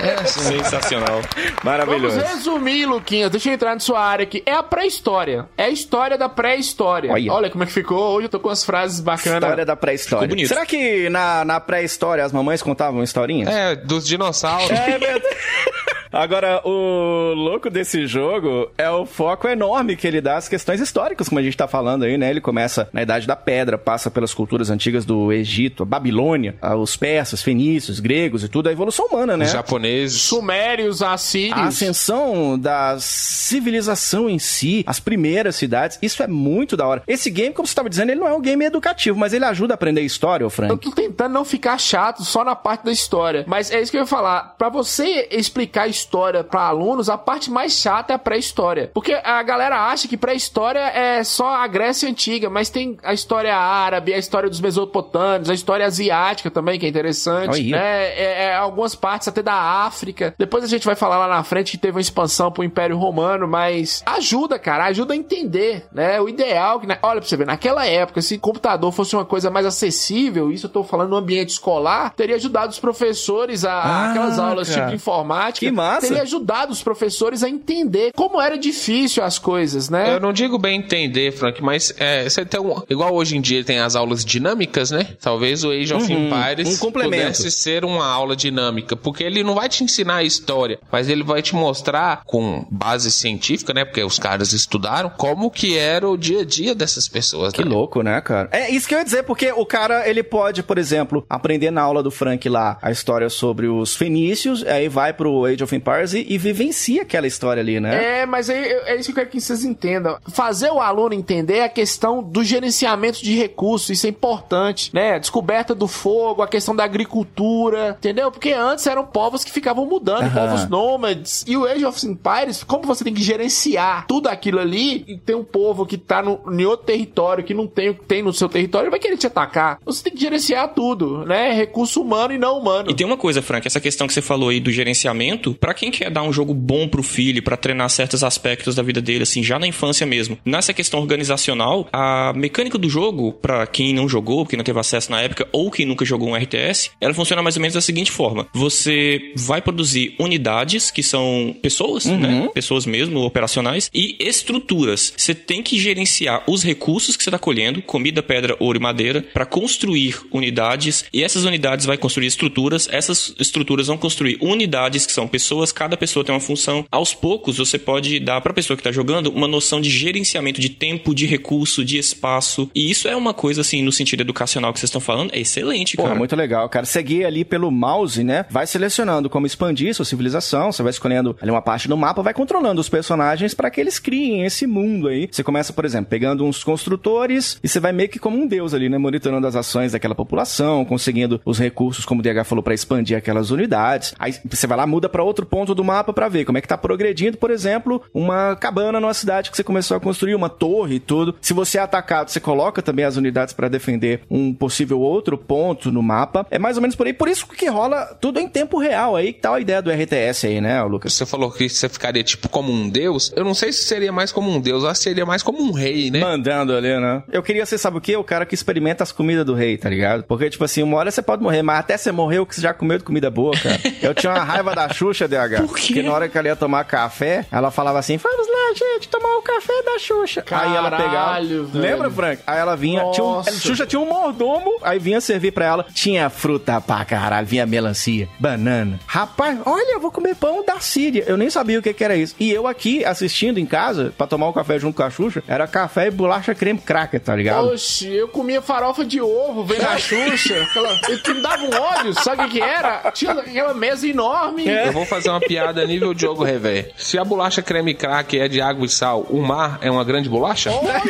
É, é assim. Sensacional. Vamos Maravilhoso. resumir, Luquinhas. Deixa eu entrar na sua área aqui. É a pré-história. É a história da pré-história. Olha. Olha como é que ficou. Hoje eu tô com as frases bacanas. História da pré-história. Ficou bonito. Será que na, na pré-história as mamães contavam historinhas? É, dos dinossauros. É verdade. Agora, o louco desse jogo é o foco enorme que ele dá às questões históricas, como a gente tá falando aí, né? Ele começa na Idade da Pedra, passa pelas culturas antigas do Egito, a Babilônia, a- os persas, fenícios, gregos e tudo, a evolução humana, né? Os japoneses. Sumérios, A assírios. ascensão da civilização em si, as primeiras cidades, isso é muito da hora. Esse game, como você estava dizendo, ele não é um game educativo, mas ele ajuda a aprender história, ô Eu Frank. tô tentando não ficar chato só na parte da história. Mas é isso que eu ia falar. Pra você explicar a história história para alunos, a parte mais chata é a pré-história. Porque a galera acha que pré-história é só a Grécia Antiga, mas tem a história árabe, a história dos mesopotâmios, a história asiática também, que é interessante. Né? É, é, algumas partes até da África. Depois a gente vai falar lá na frente que teve uma expansão pro Império Romano, mas ajuda, cara, ajuda a entender, né? O ideal que, olha pra você ver, naquela época, se computador fosse uma coisa mais acessível, isso eu tô falando no ambiente escolar, teria ajudado os professores a ah, aquelas aulas cara. tipo informática. Que massa. Teria ajudado os professores a entender como era difícil as coisas, né? Eu não digo bem entender, Frank, mas é, você tem um, igual hoje em dia tem as aulas dinâmicas, né? Talvez o Age of uhum, Empires um pudesse ser uma aula dinâmica, porque ele não vai te ensinar a história, mas ele vai te mostrar com base científica, né? Porque os caras estudaram como que era o dia a dia dessas pessoas. Que né? louco, né, cara? É isso que eu ia dizer, porque o cara, ele pode, por exemplo, aprender na aula do Frank lá a história sobre os fenícios, aí vai pro Age of Empires e, e vivencia aquela história ali, né? É, mas é, é isso que eu quero que vocês entendam. Fazer o aluno entender a questão do gerenciamento de recursos, isso é importante, né? A descoberta do fogo, a questão da agricultura, entendeu? Porque antes eram povos que ficavam mudando, uhum. povos nômades. E o Age of Empires, como você tem que gerenciar tudo aquilo ali, e tem um povo que tá no, em outro território que não tem o que tem no seu território, vai querer te atacar. Você tem que gerenciar tudo, né? Recurso humano e não humano. E tem uma coisa, Frank, essa questão que você falou aí do gerenciamento, para quem quer dar um jogo bom pro filho, para treinar certos aspectos da vida dele, assim, já na infância mesmo, nessa questão organizacional, a mecânica do jogo, para quem não jogou, quem não teve acesso na época, ou quem nunca jogou um RTS, ela funciona mais ou menos da seguinte forma: você vai produzir unidades, que são pessoas, uhum. né? Pessoas mesmo, operacionais, e estruturas. Você tem que gerenciar os recursos que você está colhendo, comida, pedra, ouro e madeira, para construir unidades, e essas unidades vai construir estruturas, essas estruturas vão construir unidades que são pessoas, cada pessoa tem uma função. Aos poucos, você pode dar para a pessoa que está jogando uma noção de gerenciamento de tempo, de recurso, de espaço, e isso é uma coisa assim no sentido educacional que vocês estão falando, é excelente, cara. Porra, muito legal, cara. Seguir ali pelo mouse, né? Vai selecionando como expandir sua civilização, você vai escolhendo ali uma parte do mapa, vai controlando os personagens para que eles criem esse mundo aí. Você começa, por exemplo, pegando uns construtores e você vai meio que como um deus ali, né? Monitorando as ações daquela população, conseguindo os recursos, como o DH falou, para expandir aquelas unidades. Aí você vai lá, muda para outro ponto do mapa para ver como é que tá progredindo, por exemplo, uma cabana numa cidade que você começou a construir, uma torre e tudo. Se você é atacado, você coloca também as unidades para defender um possível outro ponto no mapa. É mais ou menos por aí. Por isso que rola tudo em tempo real. Aí que tá a ideia do RTS aí, né, Lucas? Você falou que você ficaria tipo como um deus. Eu não sei se seria mais como um deus, acho que seria mais como um rei, né? Mandando ali, né? Eu queria ser, sabe o quê? O cara que experimenta as comidas do rei, tá ligado? Porque, tipo assim, uma hora você pode morrer, mas até você morrer, o que você já comeu de comida boa, cara. Eu tinha uma raiva da Xuxa, DH. Por quê? Porque na hora que ela ia tomar café, ela falava assim: vamos lá, gente, tomar o café da Xuxa. Caralho, aí ela pegava. Velho. Lembra, Frank? Aí ela vinha, tinha um, Xuxa tinha um mordomo, aí vinha servir pra ela. Tinha fruta pra caralho, vinha melancia, banana. Rapaz, olha, eu vou comer pão da Síria. Eu nem sabia o que, que era isso. E eu aqui assistindo em casa, pra tomar um café junto com a Xuxa, era café e bolacha creme cracker, tá ligado? Oxi, eu comia farofa de ovo, vendo a Xuxa. Aquela, que me dava um ódio, sabe o que, que era? Tinha aquela mesa enorme. É. Eu vou fazer uma piada nível Diogo Revé. Se a bolacha creme cracker é de água e sal, o mar é uma grande bolacha? Olha!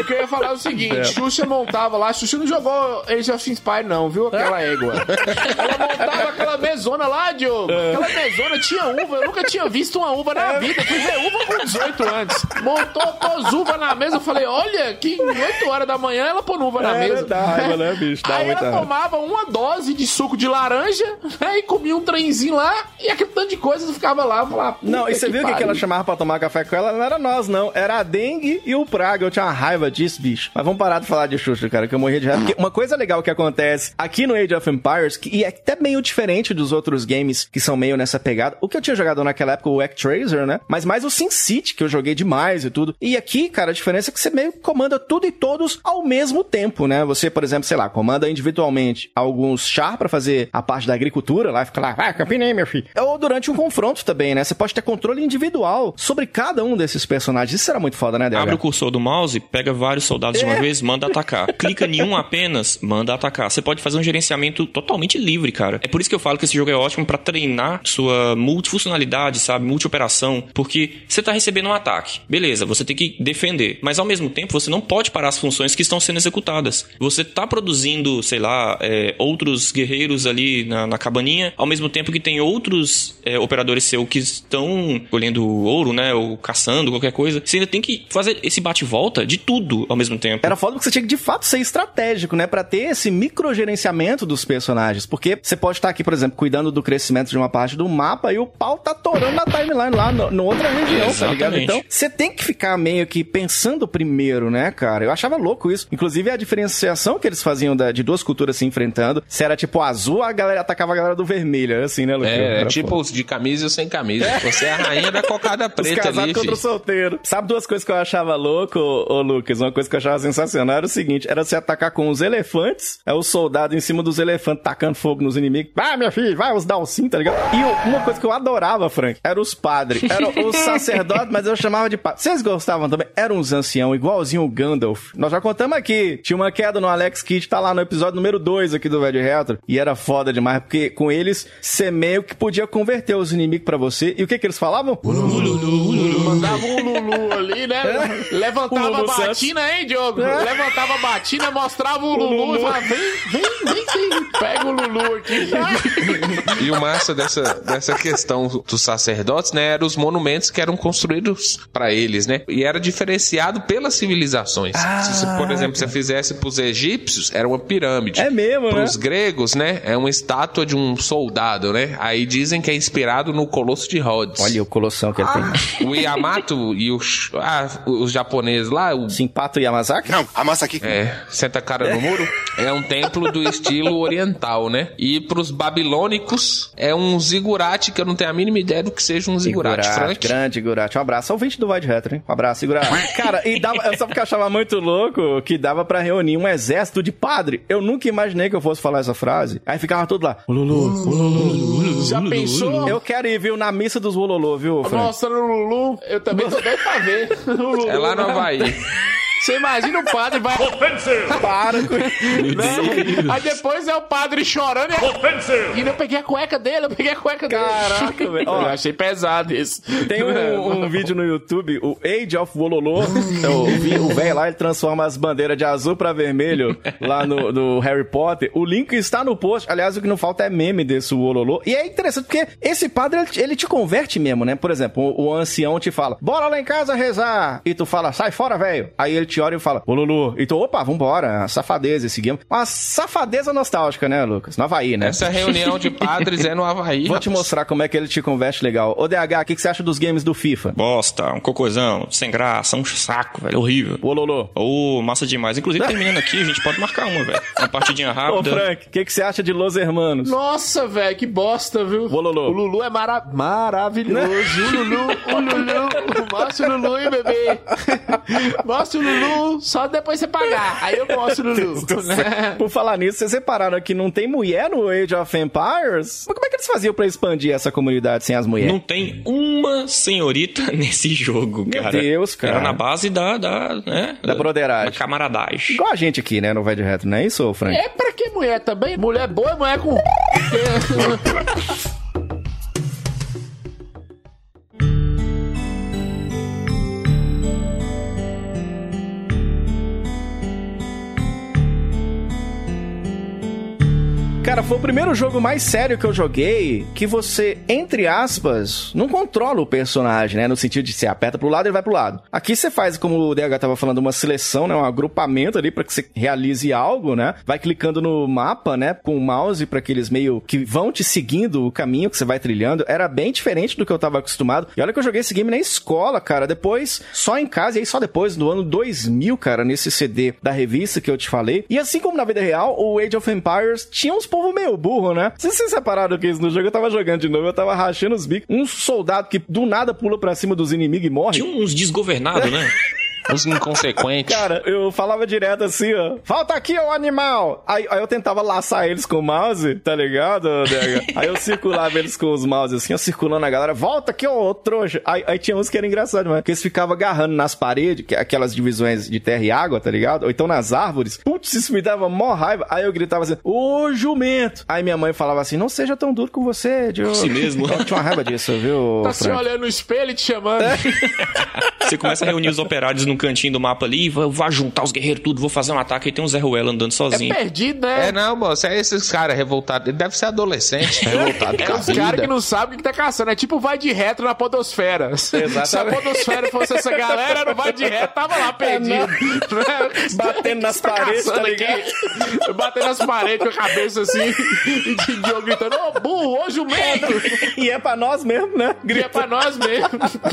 o que eu ia falar é o seguinte: é. Xuxa montava lá, Xuxa não jogou Age of Empire, não, viu? Aquela égua. Ela montava aquela mesona lá, Diogo. É. Aquela mesona tinha uva. Eu nunca tinha visto uma uva na é. vida. Fui ver uva com 18 anos. Montou, pôs uva na mesa. Eu falei, olha, que 8 horas da manhã ela pôs uva na é, mesa. Dá raiva, né, bicho? Dá Aí ela raiva. tomava uma dose de suco de laranja, né, e comia um trenzinho lá, e aquele tanto de coisa ficava lá. Falava, não, e você viu o que, que ela chamava pra tomar café com ela? Não era nós, não. Era a dengue e o praga. Eu tinha uma raiva disso, bicho. Mas vamos parar de falar de Xuxa, cara, que eu morria de raiva. Porque uma coisa legal que acontece aqui no Age of Empires, que, e é até meio diferente dos outros games que são meio nessa pegada. O que eu tinha jogado naquela época, o Actraser, né? Mas mais o Sin City, que eu joguei demais e tudo. E aqui, cara, a diferença é que você meio comanda tudo e todos ao mesmo tempo, né? Você, por exemplo, sei lá, comanda individualmente alguns char para fazer a parte da agricultura lá, fica lá, ah, campinei, meu filho. Ou durante um confronto também, né? Você pode ter controle individual sobre cada um desses personagens. Isso era muito foda, né, DH? Abre o cursor do mouse, pega vários soldados de uma vez, manda atacar. Clica em um apenas, manda atacar. Você pode fazer um gerenciamento totalmente livre, cara. É por isso que eu falo que esse jogo é ótimo pra treinar sua multifuncionalidade, sabe? Multioperação, porque você tá recebendo um ataque. Beleza, você tem que defender, mas ao mesmo tempo você não pode parar as funções que estão sendo executadas. Você tá produzindo, sei lá, é, outros guerreiros ali na, na cabaninha, ao mesmo tempo que tem outros é, operadores seu que estão colhendo ouro, né? Ou caçando, qualquer coisa. Você ainda tem que fazer esse bate-volta de tudo ao mesmo tempo. Era foda porque você tinha que de fato ser estratégico, né? Pra ter esse microgerenciamento dos personagens. Porque você pode estar aqui, por exemplo, cuidando do crescimento de uma parte do mapa e o pau tá torando na timeline lá, no, no outra região, tá ligado? Exatamente. Então, você tem que ficar meio que pensando primeiro, né, cara? Eu achava louco isso. Inclusive, a diferenciação que eles faziam da- de duas culturas se enfrentando, se era tipo azul, a galera atacava a galera do vermelho, assim, né, Lucas? É, tipo de camisa e sem camisa. Você é a rainha da cocada preta ali, contra o solteiro. Sabe duas coisas que eu achava louco, ô, ô, Lucas? Uma coisa que eu achava sensacional era o seguinte: era se atacar com os elefantes, é o soldado em cima dos elefantes tacando fogo nos inimigos. Vai, minha filha, vai, os Dalsin, tá ligado? E uma coisa que eu adorava, Frank, era os padres. Era os sacerdotes, mas eu chamava de padre. Vocês gostavam também? Eram uns ancião, igualzinho o Gandalf. Nós já contamos aqui. Tinha uma queda no Alex Kidd, tá lá no episódio número 2 aqui do Velho Retro. E era foda demais, porque com eles, você meio que podia converter os inimigos pra você. E o que que eles falavam? Mandava um Lulu ali, né? O Levantava É. Lulu a batina, hein, Diogo? Levantava a batina, mostrava o Lulu, e falava: vem, vem, vem sim, pega o Lulu aqui. E o massa dessa, dessa questão dos sacerdotes, né, eram os monumentos que eram construídos pra eles, né? E era diferenciado pelas civilizações. Se, você, por exemplo, você fizesse pros egípcios, era uma pirâmide. É mesmo, né? Pros gregos, né, é uma estátua de um soldado, né? Aí dizem que é inspirado no Colosso de Rhodes. Olha o colossão que ele tem. O Yamato e os, ah, os japoneses lá, o Simpato Yamazaki? Não, amassa aqui. é, senta a cara no muro. É um templo do estilo oriental, né? E pros babilônicos é um zigurate, que eu não tenho a mínima ideia do que seja um zigurate, Frank. grande Gurate. Um abraço ao vídeo do Void Retro, hein? Um abraço, Gurate. Cara, e dava, sabe o que eu achava muito louco? Que dava pra reunir um exército de padre. Eu nunca imaginei que eu fosse falar essa frase. Aí ficava tudo lá. Já pensou? Eu quero ir, viu, na missa dos Wololô, viu, Frank? Mostrando o Lulu, eu também tô doido pra ver. Lulu, É lá no Havaí. Você imagina o padre vai. Para com Né? Aí depois é o padre chorando e. E eu peguei a cueca dele, eu peguei a cueca dele. Caraca, velho. Ó, Eu achei pesado isso. Tem um, um vídeo no YouTube, o Age of Wololô. Então, o velho lá, ele transforma as bandeiras de azul pra vermelho lá no, no Harry Potter. O link está no post. Aliás, o que não falta é meme desse Wololô. E é interessante porque esse padre, ele, te- ele te converte mesmo, né? Por exemplo, o, o ancião te fala, bora lá em casa rezar. E tu fala, sai fora, velho. Aí ele te olha e fala, Wololô. E tu, opa, vambora. Safadeza esse game. Uma safadeza nostálgica, né, Lucas? No Havaí, né? Essa reunião de padres é no Havaí. Vou te mostrar como é que ele te converte legal. Ô, DH, o que, que você acha dos games do FIFA? Bosta, um cocôzão, sem graça, um saco, velho, horrível. Wololô. Ô, massa demais. Inclusive, terminando aqui, a gente pode marcar uma, velho. Uma partidinha Ô, rápida. Frank, o que, que você acha de Los Hermanos? Nossa, velho, que bosta, viu? O Lulu. O Lulu é mara maravilhoso. O Lulu, o Lulu. O Lulu, hein, bebê? Mostra o Lulu, só depois você pagar. Aí eu mostro o Lulu. Por falar nisso, vocês repararam que não tem mulher no Age of Empires? Mas como é que eles faziam pra expandir essa comunidade sem as mulheres? Não tem uma senhorita nesse jogo, Meu cara. Deus, cara. Era na base da, da, né? Da broderagem. Da camaradagem. Igual a gente aqui, né, no Velho Retro, não é isso, Frank? É pra que mulher também? Mulher boa é mulher com. Cara, foi o primeiro jogo mais sério que eu joguei que você, entre aspas, não controla o personagem, né? No sentido de você aperta pro lado e ele vai pro lado. Aqui você faz, como o DH tava falando, uma seleção, né? Um agrupamento ali pra que você realize algo, né? Vai clicando no mapa, né? Com o mouse pra que eles meio que vão te seguindo o caminho que você vai trilhando. Era bem diferente do que eu tava acostumado. E olha que eu joguei esse game na escola, cara. Depois, só em casa, e aí só depois, no ano 2000, cara, nesse CD da revista que eu te falei. E assim como na vida real, o Age of Empires tinha uns povo meio burro, né? Se vocês separaram que isso no jogo, eu tava jogando de novo, eu tava rachando os bicos. Um soldado que do nada pula pra cima dos inimigos e morre. Tinha uns desgovernados, né? Os inconsequentes. Cara, eu falava direto assim, ó. Falta aqui, ô animal! Aí, aí eu tentava laçar eles com o mouse, tá ligado, Dega? Aí eu circulava eles com os mouse assim, ó, circulando a galera. Volta aqui, ô trouxa! Aí, aí tinha uns que era engraçado, mano. Que eles ficavam agarrando nas paredes, que, aquelas divisões de terra e água, tá ligado? Ou então nas árvores. Putz, isso me dava mó raiva. Aí eu gritava assim, ô jumento! Aí minha mãe falava assim, não seja tão duro com você, Diogo. Si mesmo. Eu tinha uma raiva disso, viu? Tá se Frank? olhando no espelho e te chamando. Você começa a reunir os operários num cantinho do mapa ali, vai, vai juntar os guerreiros tudo, vou fazer um ataque, e tem um Zé Ruela andando É sozinho. perdido, né? É, não, moço, é esses caras revoltados. Ele deve ser adolescente, revoltado É com a os caras que não sabem o que tá caçando. É tipo vai de retro na podosfera. Se a podosfera fosse essa galera, não vai de retro, tava lá perdido. Né? Batendo nas paredes, tá ligado? aqui. Batendo nas paredes com a cabeça assim. E de Diogo gritando, ô burro, ô jumento. E é pra nós mesmo, né? E é pra nós mesmo.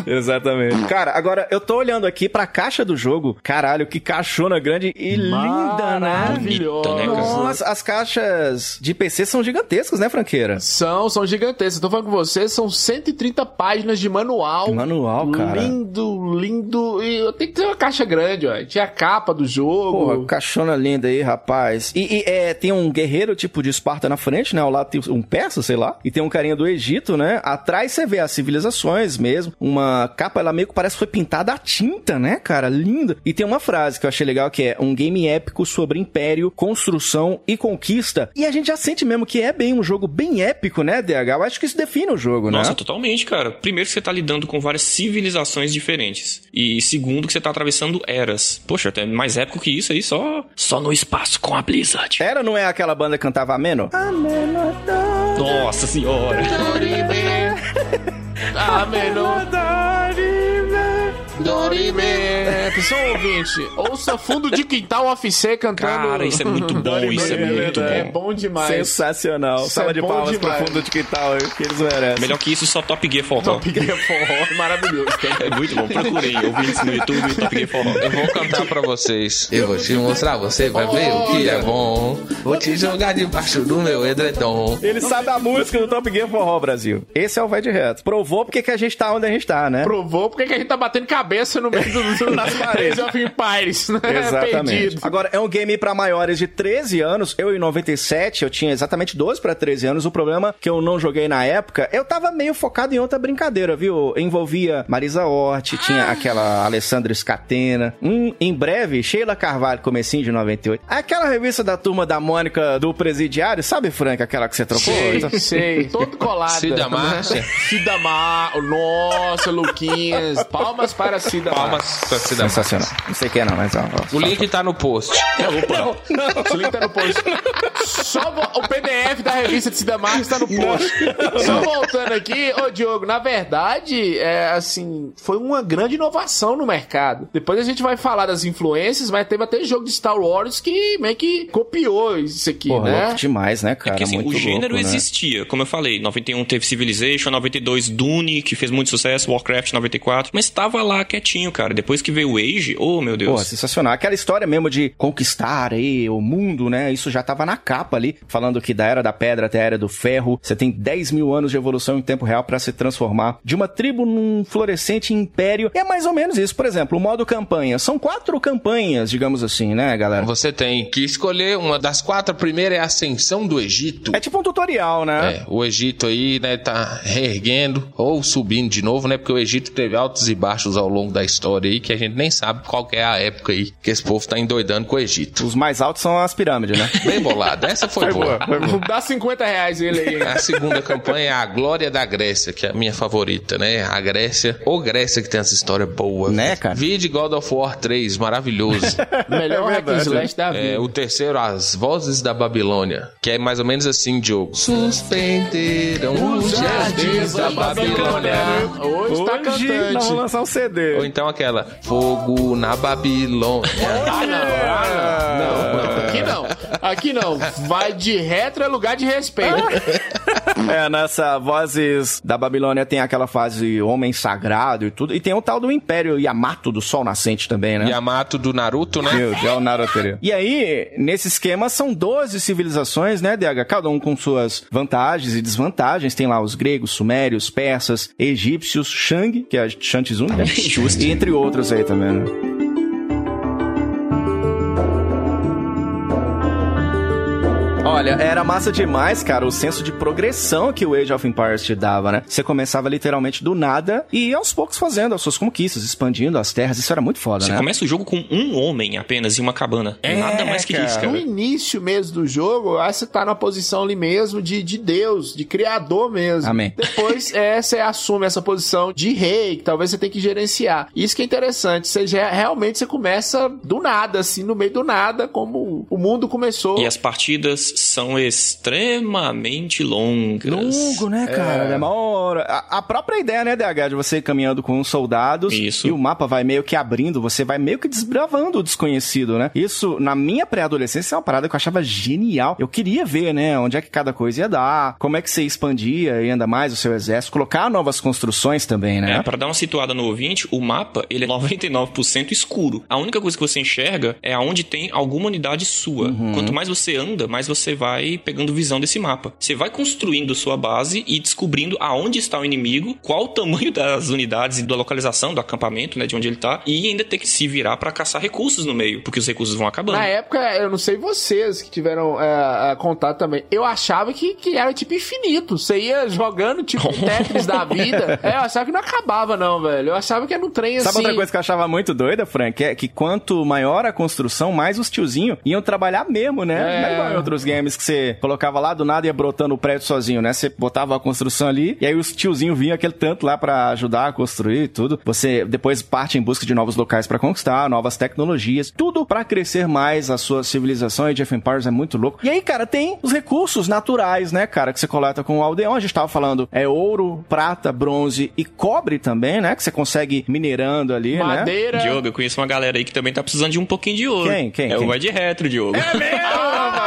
Exatamente. Cara, agora eu tô olhando aqui pra caixa do jogo. Caralho, que caixona grande e linda, né? Maravilhosa. Né? Nossa, as caixas de PC são gigantescas, né, franqueira? São, são gigantescas. Tô falando com vocês, são 130 páginas de manual. Manual, cara. Lindo, lindo. E tem que ter uma caixa grande, ó. Tinha a capa do jogo. Porra, caixona linda aí, rapaz. E, e, é, tem um guerreiro tipo de Esparta na frente, né? Ao lado tem um persa, sei lá. E tem um carinha do Egito, né? Atrás você vê as civilizações mesmo. Uma capa, ela meio que parece que foi pintada a tinta, né, cara? Linda. E tem uma frase que eu achei legal que é um game épico sobre império, construção e conquista. E a gente já sente mesmo que é bem um jogo bem épico, né, DH? Eu acho que isso define o jogo, Nossa, né? totalmente, cara. Primeiro que você tá lidando com várias civilizações diferentes. E segundo que você tá atravessando eras. Poxa, até mais épico que isso aí, só, só no espaço com a Blizzard. Era não é aquela banda que cantava Ameno? Nossa senhora. A menor Dorime. Pessoal ouvinte, ouça fundo de quintal UFC cantando. Cara, isso é muito bom, isso é muito É bom. bom demais. Sensacional. Isso Salva é de bom palmas demais. pro fundo de quintal aí, que eles merecem. Melhor que isso, só Top Gear Forró. Top Gear Forró, maravilhoso. É muito bom. Procurei, ouvintes no YouTube, Top Gear Forró. Eu vou cantar pra vocês. Eu vou te mostrar, você vai ver o que é bom. Vou te jogar debaixo do meu edredom. Ele sabe a música do Top Gear Forró, Brasil. Esse é o Vai de Reto. Provou porque que a gente tá onde a gente tá, né? Provou porque que a gente tá batendo cabeça no meio do, Nas paredes. Age of Empires, né? Exatamente. Perdido. Agora, é um game pra maiores de 13 anos. Eu, em 97, eu tinha exatamente 12 pra 13 anos. O problema que eu não joguei na época, eu tava meio focado em outra brincadeira, viu? Envolvia Marisa Hort, tinha aquela Alessandra Scatena. Hum, em breve, Sheila Carvalho, comecinho de 98. Aquela revista da turma da Mônica do Presidiário, sabe, Frank, aquela que você trocou? Sei, sei. Todo colado. Cida Márcia. Cida Mar... Nossa, Luquinhas. Palmas para Cida Palmas pra dar. Sensacional. Não sei quem é, não, mas... Ó, ó, O link tá no post. Não, o link tá no post. Só o PDF da revista de Cida Marques tá no post. Só voltando aqui, ô Diogo, na verdade, é assim, foi uma grande inovação no mercado. Depois a gente vai falar das influências, mas teve até jogo de Star Wars que meio que copiou isso aqui, Porra, né? louco demais, né, cara? Porque assim, Muito o gênero louco, né? existia, como eu falei, 91 teve Civilization, 92 Dune, que fez muito sucesso, Warcraft 94, mas tava lá quietinho, cara. Depois que veio o Age, oh meu Deus. Porra, sensacional. Aquela história mesmo de conquistar aí o mundo, né? Isso já tava na capa ali, falando que da Era da Pedra até a Era do Ferro, você tem 10 mil anos de evolução em tempo real pra se transformar de uma tribo num florescente império. É mais ou menos isso. Por exemplo, o modo campanha. São quatro campanhas, digamos assim, né, galera? Você tem que escolher uma das quatro. A primeira é a Ascensão do Egito. É tipo um tutorial, né? É, o Egito aí, né, tá reerguendo ou subindo de novo, né? Porque o Egito teve altos e baixos ao longo da história aí, que a gente nem sabe qual que é a época aí que esse povo tá endoidando com o Egito. Os mais altos são as pirâmides, né? Bem bolado. Essa foi, boa. Dá 50 reais ele aí. A segunda campanha é a Glória da Grécia, que é a minha favorita, né? A Grécia, ou Grécia que tem essa história boa. Né, cara? Vide God of War 3, maravilhoso. Melhor É hack slash da vida. É, o terceiro, As Vozes da Babilônia, que é mais ou menos assim, Diogo. Suspenderam os jardins da Babilônia. Hoje, tá Hoje nós cantante. vamos lançar um CD. Ou então aquela, Fogo na Babilônia. Ah, não, ah, não. não. Aqui não. Vai de retro é lugar de respeito. É, nessa Vozes da Babilônia tem aquela fase Homem Sagrado e tudo. E tem o tal do Império Yamato do Sol Nascente também, né? Yamato do Naruto, né? Meu Deus, Naruto. E aí, nesse esquema, são 12 civilizações, né, DH? Cada um com suas vantagens e desvantagens. Tem lá os gregos, sumérios, persas, egípcios, Shang, que é a Shantizun, né? Justo. E entre outros aí também, né? Olha, era massa demais, cara, o senso de progressão que o Age of Empires te dava, né? Você começava literalmente do nada e aos poucos fazendo as suas conquistas, expandindo as terras. Isso era muito foda, Você né? começa o jogo com um homem apenas em uma cabana. É, Nada mais que cara. isso, No cara. início mesmo do jogo, aí você tá na posição ali mesmo de, de Deus, de criador mesmo. Amém. Depois é, você assume essa posição de rei, que talvez você tenha que gerenciar. Isso que é interessante. Você já, realmente você começa do nada, assim, no meio do nada, como o mundo começou. E as partidas são extremamente longas. Longo, né, cara? Demora. A, a própria ideia, né, DH, de você ir caminhando com os soldados Isso. e o mapa vai meio que abrindo, você vai meio que desbravando o desconhecido, né? Isso, na minha pré-adolescência, é uma parada que eu achava genial. Eu queria ver, né, onde é que cada coisa ia dar, como é que você expandia ainda mais o seu exército, colocar novas construções também, né? É, pra dar uma situada no ouvinte, o mapa, ele é 99% escuro. A única coisa que você enxerga é aonde tem alguma unidade sua. Uhum. Quanto mais você anda, mais você vai pegando visão desse mapa. Você vai construindo sua base e descobrindo aonde está o inimigo, qual o tamanho das unidades e da localização do acampamento, né, de onde ele tá, e ainda ter que se virar pra caçar recursos no meio, porque os recursos vão acabando. Na época, eu não sei vocês que tiveram é, é, contato também. Eu achava que, que era tipo infinito. Você ia jogando tipo Tetris da vida. É, eu achava que não acabava, não, velho. Eu achava que era um trem Sabe assim. outra coisa que eu achava muito doida, Frank? É que quanto maior a construção, mais os tiozinhos iam trabalhar mesmo, né? É. Não é igual em outros games que você colocava lá do nada e ia brotando o prédio sozinho, né? Você botava a construção ali e aí os tiozinhos vinham aquele tanto lá pra ajudar a construir e tudo. Você depois parte em busca de novos locais pra conquistar, novas tecnologias, tudo pra crescer mais a sua civilização. Age of Empires é muito louco. E aí, cara, tem os recursos naturais, né, cara, que você coleta com o aldeão. A gente tava falando é ouro, prata, bronze e cobre também, né? Que você consegue minerando ali, né? Madeira. Diogo, eu conheço uma galera aí que também tá precisando de um pouquinho de ouro. Quem? Quem? É Quem? o Vai de Retro, Diogo. Ah, olha, que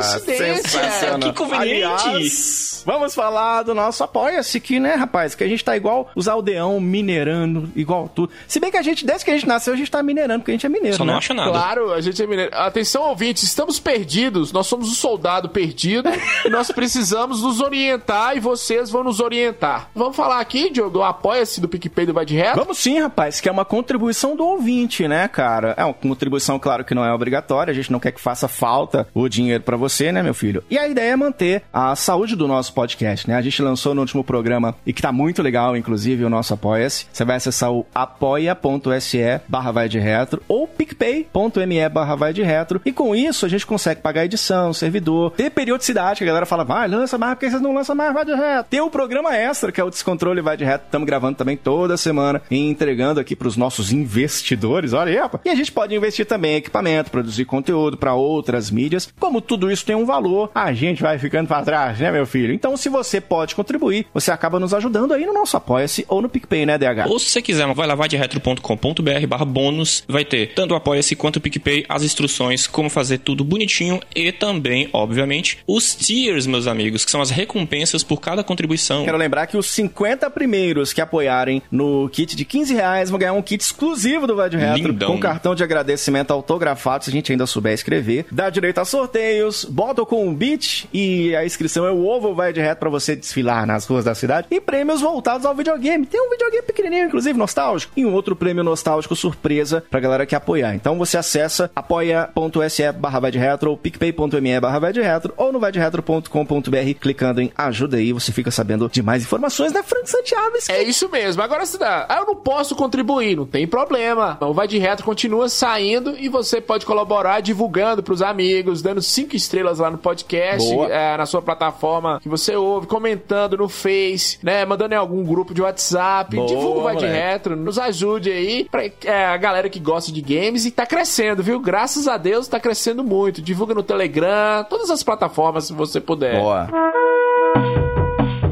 coincidência. Que conveniente. Aliás, vamos falar do nosso Apoia-se aqui, né, rapaz? Que a gente tá igual os aldeão minerando, igual tudo. Se bem que a gente, desde que a gente nasceu, a gente tá minerando, porque a gente é mineiro, Só né? não acha nada. Claro, a gente é mineiro. Atenção, ouvintes, estamos perdidos. Nós somos o soldado perdido. e nós precisamos nos orientar e vocês vão nos orientar. Vamos falar aqui, Diogo, do apoia-se do PicPay do Vai de Reto. Vamos sim, rapaz, que é uma contribuição do ouvinte, né, cara? É uma contribuição, claro, que não é obrigatória, a gente não quer que faça falta o dinheiro pra você, né, meu filho? E a ideia é manter a saúde do nosso podcast, né? A gente lançou no último programa e que tá muito legal, inclusive, o nosso Apoia-se. Você vai acessar o apoia.se barra vai de retro ou picpay.me barra vai de retro e com isso a gente consegue pagar edição, servidor, ter periodicidade, que a galera fala, vai, lança mais, porque vocês não lançam mais vai de reto. Tem o programa extra, que é o Descontrole Vai de Reto, estamos gravando também toda semana e entregando aqui pros nossos investidores, olha aí, rapaz. E a gente pode investir também em equipamento, produzir conteúdo para outras mídias. Como tudo isso tem um valor, a gente vai ficando para trás, né, meu filho? Então, se você pode contribuir, você acaba nos ajudando aí no nosso Apoia-se ou no PicPay, né, DH? Ou se você quiser, vai lá, vai de retro.com.br barra bônus, vai ter tanto o Apoia-se quanto o PicPay, as instruções, como fazer tudo bonitinho e também, obviamente, os tiers, meus amigos, que são as recompensas por cada contribuição. Quero lembrar que os 50 primeiros que apoiarem no kit de 15 reais vão ganhar um kit exclusivo do Vai de Retro Lindão. com cartão de agradecimento autografado, se a gente ainda souber escrever. Dá direito a sorteios, bota com um beat e a inscrição é o ovo Vai de Retro pra você desfilar nas ruas da cidade. E prêmios voltados ao videogame. Tem um videogame pequenininho, inclusive, nostálgico. E um outro prêmio nostálgico surpresa pra galera que apoiar. Então você acessa apoia.se barra vai de retro ou picpay.me barra vai de retro ou no vaidretro.com.br clicando em ajuda aí, você fica sabendo de mais informações, né, Frank Santiago? Isso É isso mesmo. Agora se dá. Ah, eu não posso contribuir, não tem problema. O Vai de Retro continua saindo e você pode colaborar divulgando pros amigos, dando cinco estrelas lá no podcast, é, na sua plataforma que você ouve, comentando no Face, né, mandando em algum grupo de WhatsApp. Boa, Divulga o Vai de. Retro, nos ajude aí pra é, a galera que gosta de games e tá crescendo, viu? Graças a Deus tá crescendo muito. Divulga no Telegram, todas as plataformas se você puder. Boa.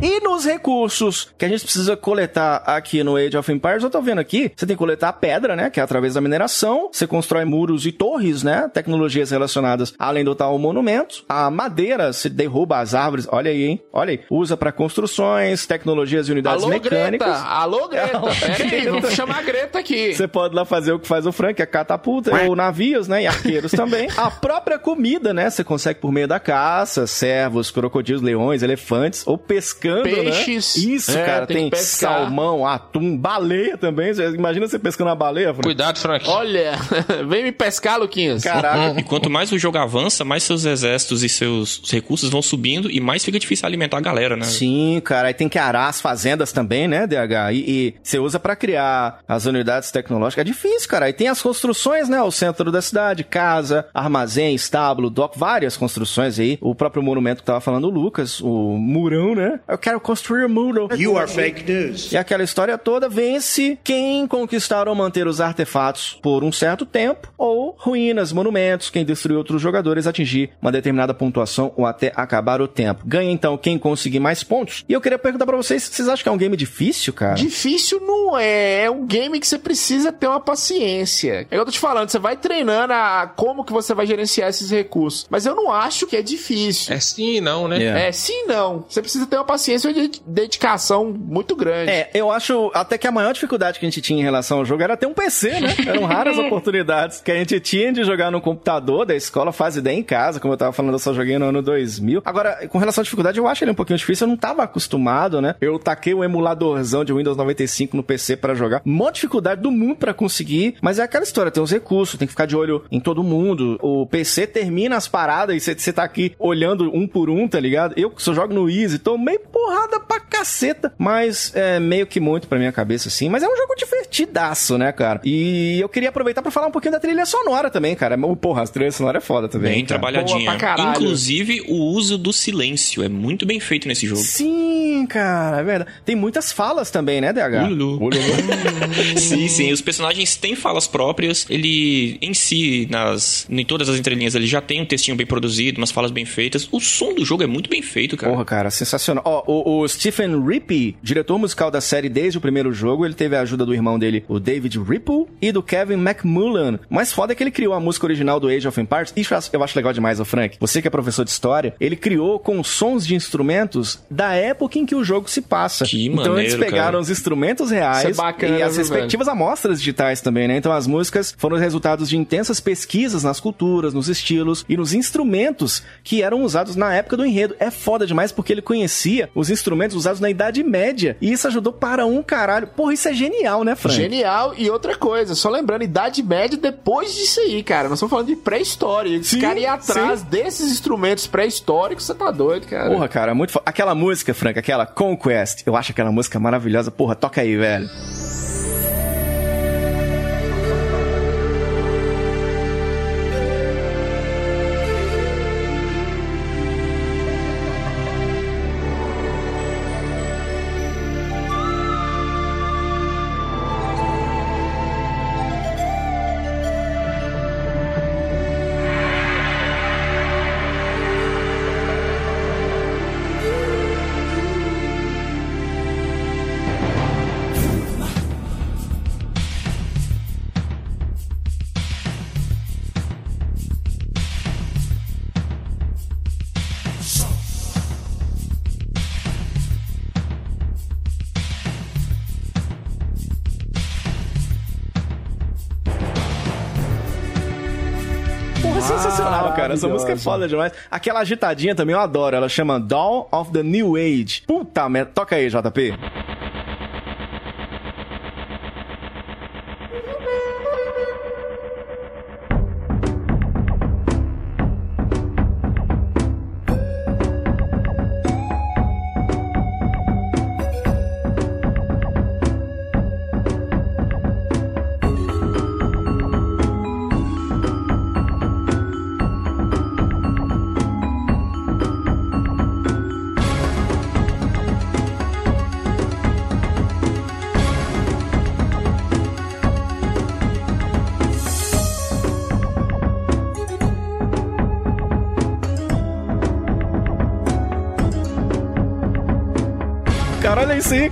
E nos recursos que a gente precisa coletar aqui no Age of Empires, eu tô vendo aqui, você tem que coletar pedra, né? Que é através da mineração. Você constrói muros e torres, né? Tecnologias relacionadas além do tal monumento. A madeira, você derruba as árvores. Olha aí, hein? Olha aí. Usa pra construções, tecnologias e unidades Alô, mecânicas. Greta! Alô, Greta! Pera aí, vamos chamar a Greta aqui. Você pode lá fazer o que faz o Frank, é catapulta, ou navios, né? E arqueiros também. A própria comida, né? Você consegue por meio da caça, servos, crocodilos, leões, elefantes, ou pescando pescando, peixes. né? Isso, É, cara, tem tem, salmão, atum, baleia também. Imagina você pescando uma baleia, Frank. Cuidado, Frank. Olha, vem me pescar, Luquinhas. Caraca. E quanto mais o jogo avança, mais seus exércitos e seus recursos vão subindo e mais fica difícil alimentar a galera, né? Sim, cara, aí tem que arar as fazendas também, né, DH? E, e você usa pra criar as unidades tecnológicas. É difícil, cara. Aí tem as construções, né? O centro da cidade, casa, armazém, estábulo, dock, várias construções aí. O próprio monumento que tava falando o Lucas, o murão, né? Eu quero construir o muro. You are fake news. E aquela história toda vence quem conquistar ou manter os artefatos por um certo tempo, ou ruínas, monumentos, quem destruir outros jogadores atingir uma determinada pontuação ou até acabar o tempo. Ganha então quem conseguir mais pontos. E eu queria perguntar pra vocês, vocês acham que é um game difícil, cara? Difícil não é. É um game que você precisa ter uma paciência. É o que eu tô te falando, você vai treinando a como que você vai gerenciar esses recursos. Mas eu não acho que é difícil. É sim e não, né? Yeah. É, sim e não. Você precisa ter uma paciência e uma dedicação muito grande. É, eu acho até que a maior dificuldade que a gente tinha em relação ao jogo era ter um PC, né? Eram raras oportunidades que a gente tinha de jogar no computador da escola, faz ideia em casa, como eu tava falando, eu só joguei no ano 2000. Agora, com relação à dificuldade, eu acho ele um pouquinho difícil, eu não tava acostumado, né? Eu taquei o emuladorzão de Windows 95 no PC pra jogar. Mó dificuldade do mundo pra conseguir, mas é aquela história, tem os recursos, tem que ficar de olho em todo mundo. O PC termina as paradas e você tá aqui olhando um por um, tá ligado? Eu só jogo no Easy, tô meio porrada pra caceta, mas é meio que muito pra minha cabeça, assim. Mas é um jogo divertidaço, né, cara? E eu queria aproveitar pra falar um pouquinho da trilha sonora também, cara. Porra, a trilha sonora é foda também. Bem cara. trabalhadinha. Boa pra caralho. Inclusive, o uso do silêncio é muito bem feito nesse jogo. Sim, cara, é verdade. Tem muitas falas também, né, DH? Ululu. sim, sim. Os personagens têm falas próprias. Ele, em si, nas, em todas as entrelinhas, ele já tem um textinho bem produzido, umas falas bem feitas. O som do jogo é muito bem feito, cara. Porra, cara, sensacional. Ó, o, o Stephen Rippey, diretor musical da série desde o primeiro jogo, ele teve a ajuda do irmão dele, o David Ripple, e do Kevin McMullen. Mas foda é que ele criou a música original do Age of Empires. Isso eu acho- legal demais, ô Frank. Você que é professor de história, ele criou com sons de instrumentos da época em que o jogo se passa. Que então eles maneiro, pegaram cara. os instrumentos reais é bacana, e as respectivas amostras digitais também, né? Então as músicas foram resultados de intensas pesquisas nas culturas, nos estilos e nos instrumentos que eram usados na época do enredo. É foda demais porque ele conhecia os instrumentos usados na Idade Média e isso ajudou para um caralho. Porra, isso é genial, né, Frank? Genial. E outra coisa, só lembrando, Idade Média depois disso aí, cara. Nós estamos falando de pré-história. Esse cara ir atrás sim. desses instrumentos pré-históricos, você tá doido, cara. Porra, cara, muito fo... Aquela música, Frank, aquela Conquest, eu acho aquela música maravilhosa. Porra, toca aí, velho. Cara. Essa música é foda demais. Aquela agitadinha também eu adoro. Ela chama Dawn of the New Age. Puta merda. Toca aí, JP.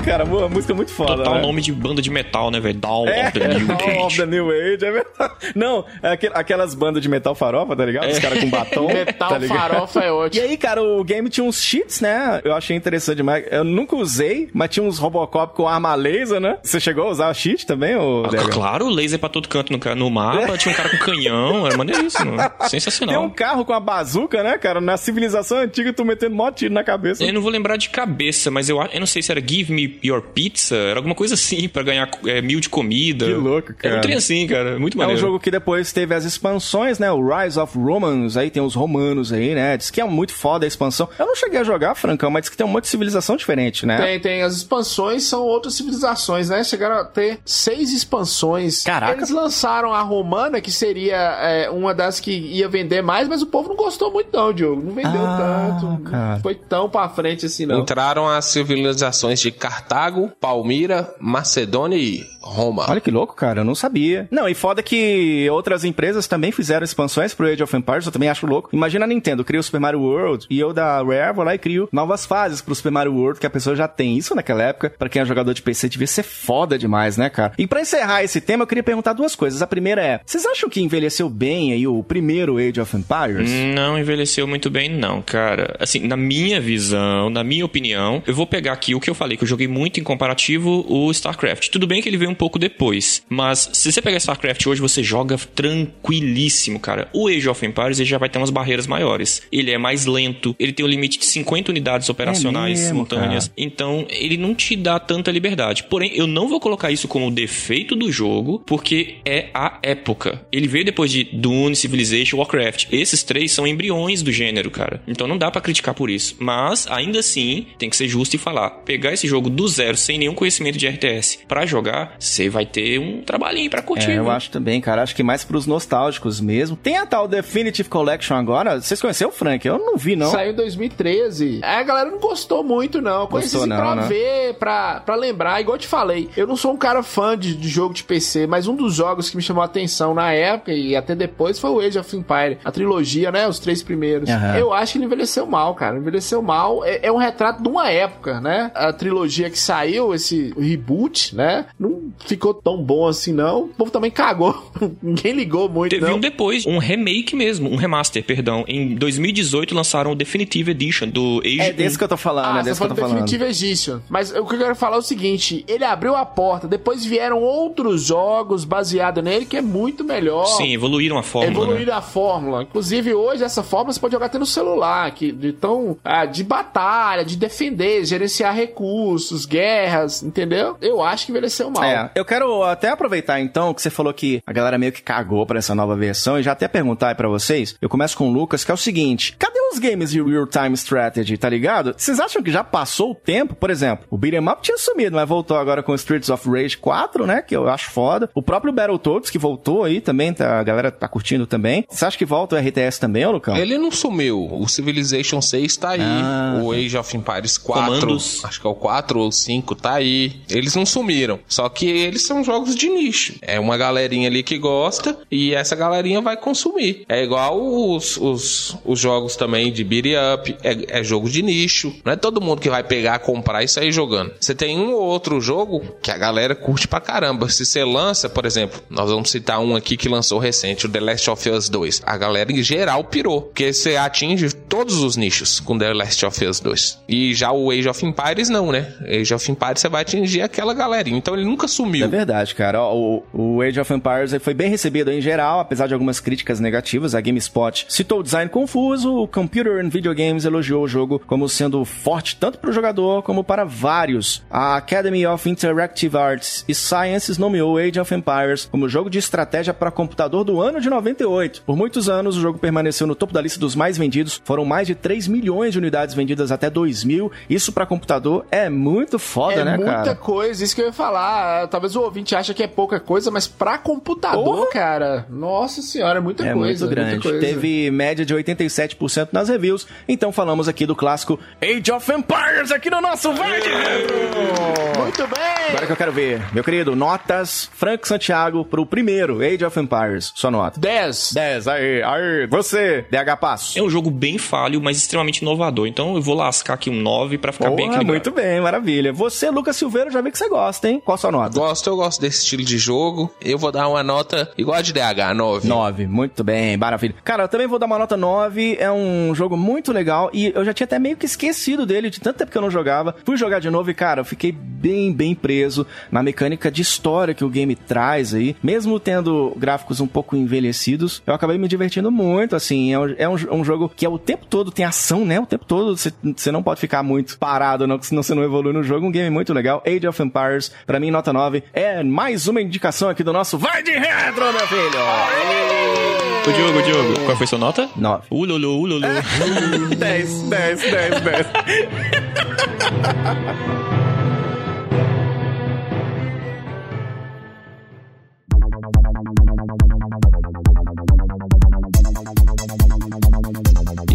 Cara. Boa, música muito foda. Total né? nome de banda de metal, né, velho? Dawn É, of the New Dawn of Age. the New Age, é verdade. Não, é aqu- aquelas bandas de metal farofa, tá ligado? Os caras com batom. Metal tá farofa é E ótimo. aí, cara, o game tinha uns cheats, né? Eu achei interessante demais. Eu nunca usei, mas tinha uns Robocop com arma laser, né? Você chegou a usar cheat também, ô Ah? Claro, laser pra todo canto no, no mapa, tinha um cara com canhão, era maneiríssimo. Tem Sensacional. um carro com a bazuca, né, cara? Na civilização antiga, tu metendo mó tiro na cabeça. Eu não vou lembrar de cabeça, mas eu, a- eu não sei se era Give Me Your Pizza, era alguma coisa assim, pra ganhar é, mil de comida. Que louco, cara. Era um trem assim, cara, muito É maneiro. um jogo que depois teve as expansões, né? O Rise of Romans, aí tem os romanos aí, né? Diz que é muito foda a expansão. Eu não cheguei a jogar, Francão, mas diz que tem um monte de civilização diferente, né? Tem, tem. As expansões são outras civilizações, né? Chegaram a ter seis expansões. Caraca. Eles lançaram a Romana, que seria é, uma das que ia vender mais, mas o povo não gostou muito, não, Diogo. Não vendeu Ah, tanto. cara. Não foi tão pra frente assim, não. Entraram as civilizações de Cartago, Palmira, Macedônia e Roma. Olha que louco, cara, eu não sabia. Não, e foda que outras empresas também fizeram expansões pro Age of Empires, eu também acho louco. Imagina a Nintendo, cria o Super Mario World, e eu da Rare vou lá e crio novas fases pro Super Mario World, que a pessoa já tem. Isso naquela época, pra quem é jogador de PC, devia ser foda demais, né, cara? E pra encerrar esse tema, eu queria perguntar duas coisas. A primeira é, vocês acham que envelheceu bem aí o primeiro Age of Empires? Não envelheceu muito bem, não, cara. Assim, na minha visão, na minha opinião, eu vou pegar aqui o que eu falei, que eu joguei muito em comparativo o StarCraft. Tudo bem que ele veio um pouco depois, mas se você pegar StarCraft hoje, você joga tranquilíssimo, cara. O Age of Empires ele já vai ter umas barreiras maiores. Ele é mais lento, ele tem um limite de 50 unidades operacionais mesmo, simultâneas. Então, ele não te dá tanta liberdade. Porém, eu não vou colocar isso como defeito do jogo, porque é a época. Ele veio depois de Dune, Civilization, Warcraft. Esses três são embriões do gênero, cara. Então não dá pra criticar por isso. Mas, ainda assim, tem que ser justo e falar. Pegar esse jogo do zero, sem nenhum conhecimento de RTS, pra jogar, você vai ter um trabalhinho pra curtir. É, eu acho também, cara. Acho que mais pros nostálgicos mesmo. Tem a tal Definitive Collection agora. Vocês conheceram o Frank? Eu não vi, não. Saiu em 2013. É, a galera não gostou muito, não. Eu Conheci Gostou assim, não, pra né? ver, pra, pra lembrar. Igual eu te falei, eu não sou um cara fã de, de jogo de PC, mas um dos jogos que me chamou a atenção na época e até depois foi o Age of Empire. A trilogia, né? Os três primeiros. Aham. Eu acho que ele envelheceu mal, cara. Envelheceu mal. É, é um retrato de uma época, né? A trilogia que saiu, esse reboot, né? Não ficou tão bom assim, não. O povo também cagou. Ninguém ligou muito, Teve não. um depois, um remake mesmo, um remaster, perdão. Em 2018 lançaram o Definitive Edition do Age É desse que eu tô falando, Ah, é você desse que eu tô falando. Definitive Edition. Mas o que eu quero falar é o seguinte: ele abriu a porta, depois vieram outros jogos baseados nele que é muito melhor. Sim, evoluíram a fórmula. né? Evoluíram a fórmula. Inclusive, hoje, essa fórmula você pode jogar até no celular, que, de, tão, ah, de batalha, de defender, gerenciar recursos, guerras, entendeu? Eu acho que envelheceu mal. É, eu quero até aproveitar então que você falou que a galera meio que cagou pra essa nova versão e já até perguntar aí pra vocês. Eu começo com o Lucas, que é o seguinte: cadê os games de real-time strategy, tá ligado? Vocês acham que já passou o tempo? Por exemplo, o Beat'em Up tinha sumido, mas voltou agora com Streets of Rage 4, né? Que eu acho foda. O próprio Battletoads, que voltou aí também, tá, a galera tá curtindo também. Você acha que volta o RTS também, ô Lucão? Ele não sumiu. O Civilization 6 tá aí. Ah, o Age of Empires 4, Comandos. acho que é o 4 ou 5, tá aí. Eles não sumiram. Só que eles são jogos de nicho. É uma galerinha ali que gosta e essa galerinha vai consumir. É igual os, os, os jogos também de beat up. É, é jogo de nicho. Não é todo mundo que vai pegar, comprar e sair jogando. Você tem um ou outro jogo que a galera curte pra caramba. Se você lança, por exemplo, nós vamos citar um aqui que lançou recente, o The Last of Us 2. A galera em geral pirou. Porque você atinge todos os nichos com The Last of Us 2. E já o Age of Empires não, né? Age of Empires você vai atingir aquela galerinha. Então ele nunca É sumiu. verdade, cara. O, o Age of Empires foi bem recebido em geral, apesar de algumas críticas negativas. A GameSpot citou o design confuso, o Computer and Video Games elogiou o jogo como sendo forte tanto para o jogador como para vários. A Academy of Interactive Arts e Sciences nomeou Age of Empires como jogo de estratégia para computador do ano de 98. Por muitos anos, o jogo permaneceu no topo da lista dos mais vendidos. Foram mais de 3 milhões de unidades vendidas até 2000. Isso para computador é muito foda, é né, muita cara? coisa, isso que eu ia falar. Talvez o ouvinte ache que é pouca coisa, mas pra computador, cara, nossa senhora, é muita É coisa. muito grande. muita coisa. Teve média de 87% nas reviews. Então falamos aqui do clássico Age of Empires aqui no nosso Vai de Retro. Muito bem! Agora que eu quero ver, meu querido, notas Frank Santiago pro primeiro Age of Empires. Sua nota. 10. 10, aí, aí. Você, DH Passo. É um jogo bem falho, mas extremamente inovador. Então eu vou lascar aqui um 9 pra ficar bem Porra, equilibrado. muito bem, maravilha. Você, Lucas Silveira, já vi que você gosta, hein? Qual a sua nota? Gosto, eu gosto desse estilo de jogo. Eu vou dar uma nota igual a de DH, 9. 9, muito bem, maravilha. Cara, eu também vou dar uma nota 9. É um jogo muito legal e eu já tinha até meio que esquecido dele, de tanto tempo que eu não jogava. Fui jogar de novo e, cara, eu fiquei bem, bem preso na mecânica de história que o game traz aí. Mesmo tendo gráficos um pouco envelhecidos, eu acabei me divertindo muito, assim. É um, é um, um jogo que é o tempo todo tem ação, né? O tempo todo você não pode ficar muito parado, não, senão você não evolui no jogo. Um game muito legal. Age of Empires, pra mim, nota 9. É mais uma indicação aqui do nosso Vai de Retro, meu filho! O Diogo, Diogo, qual foi sua nota? 9. Ululu, ululu. 10, 10, 10, 10.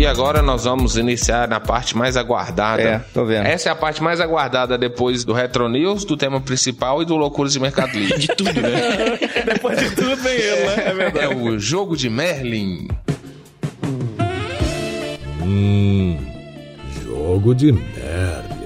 E agora nós vamos iniciar na parte mais aguardada. É, tô vendo. Essa é a parte mais aguardada depois do Retro News, do tema principal e do Loucuras de Mercado Livre. De tudo, né? Depois de tudo vem ele, né? É verdade. é o jogo de Merlin. Hum, jogo de Merlin.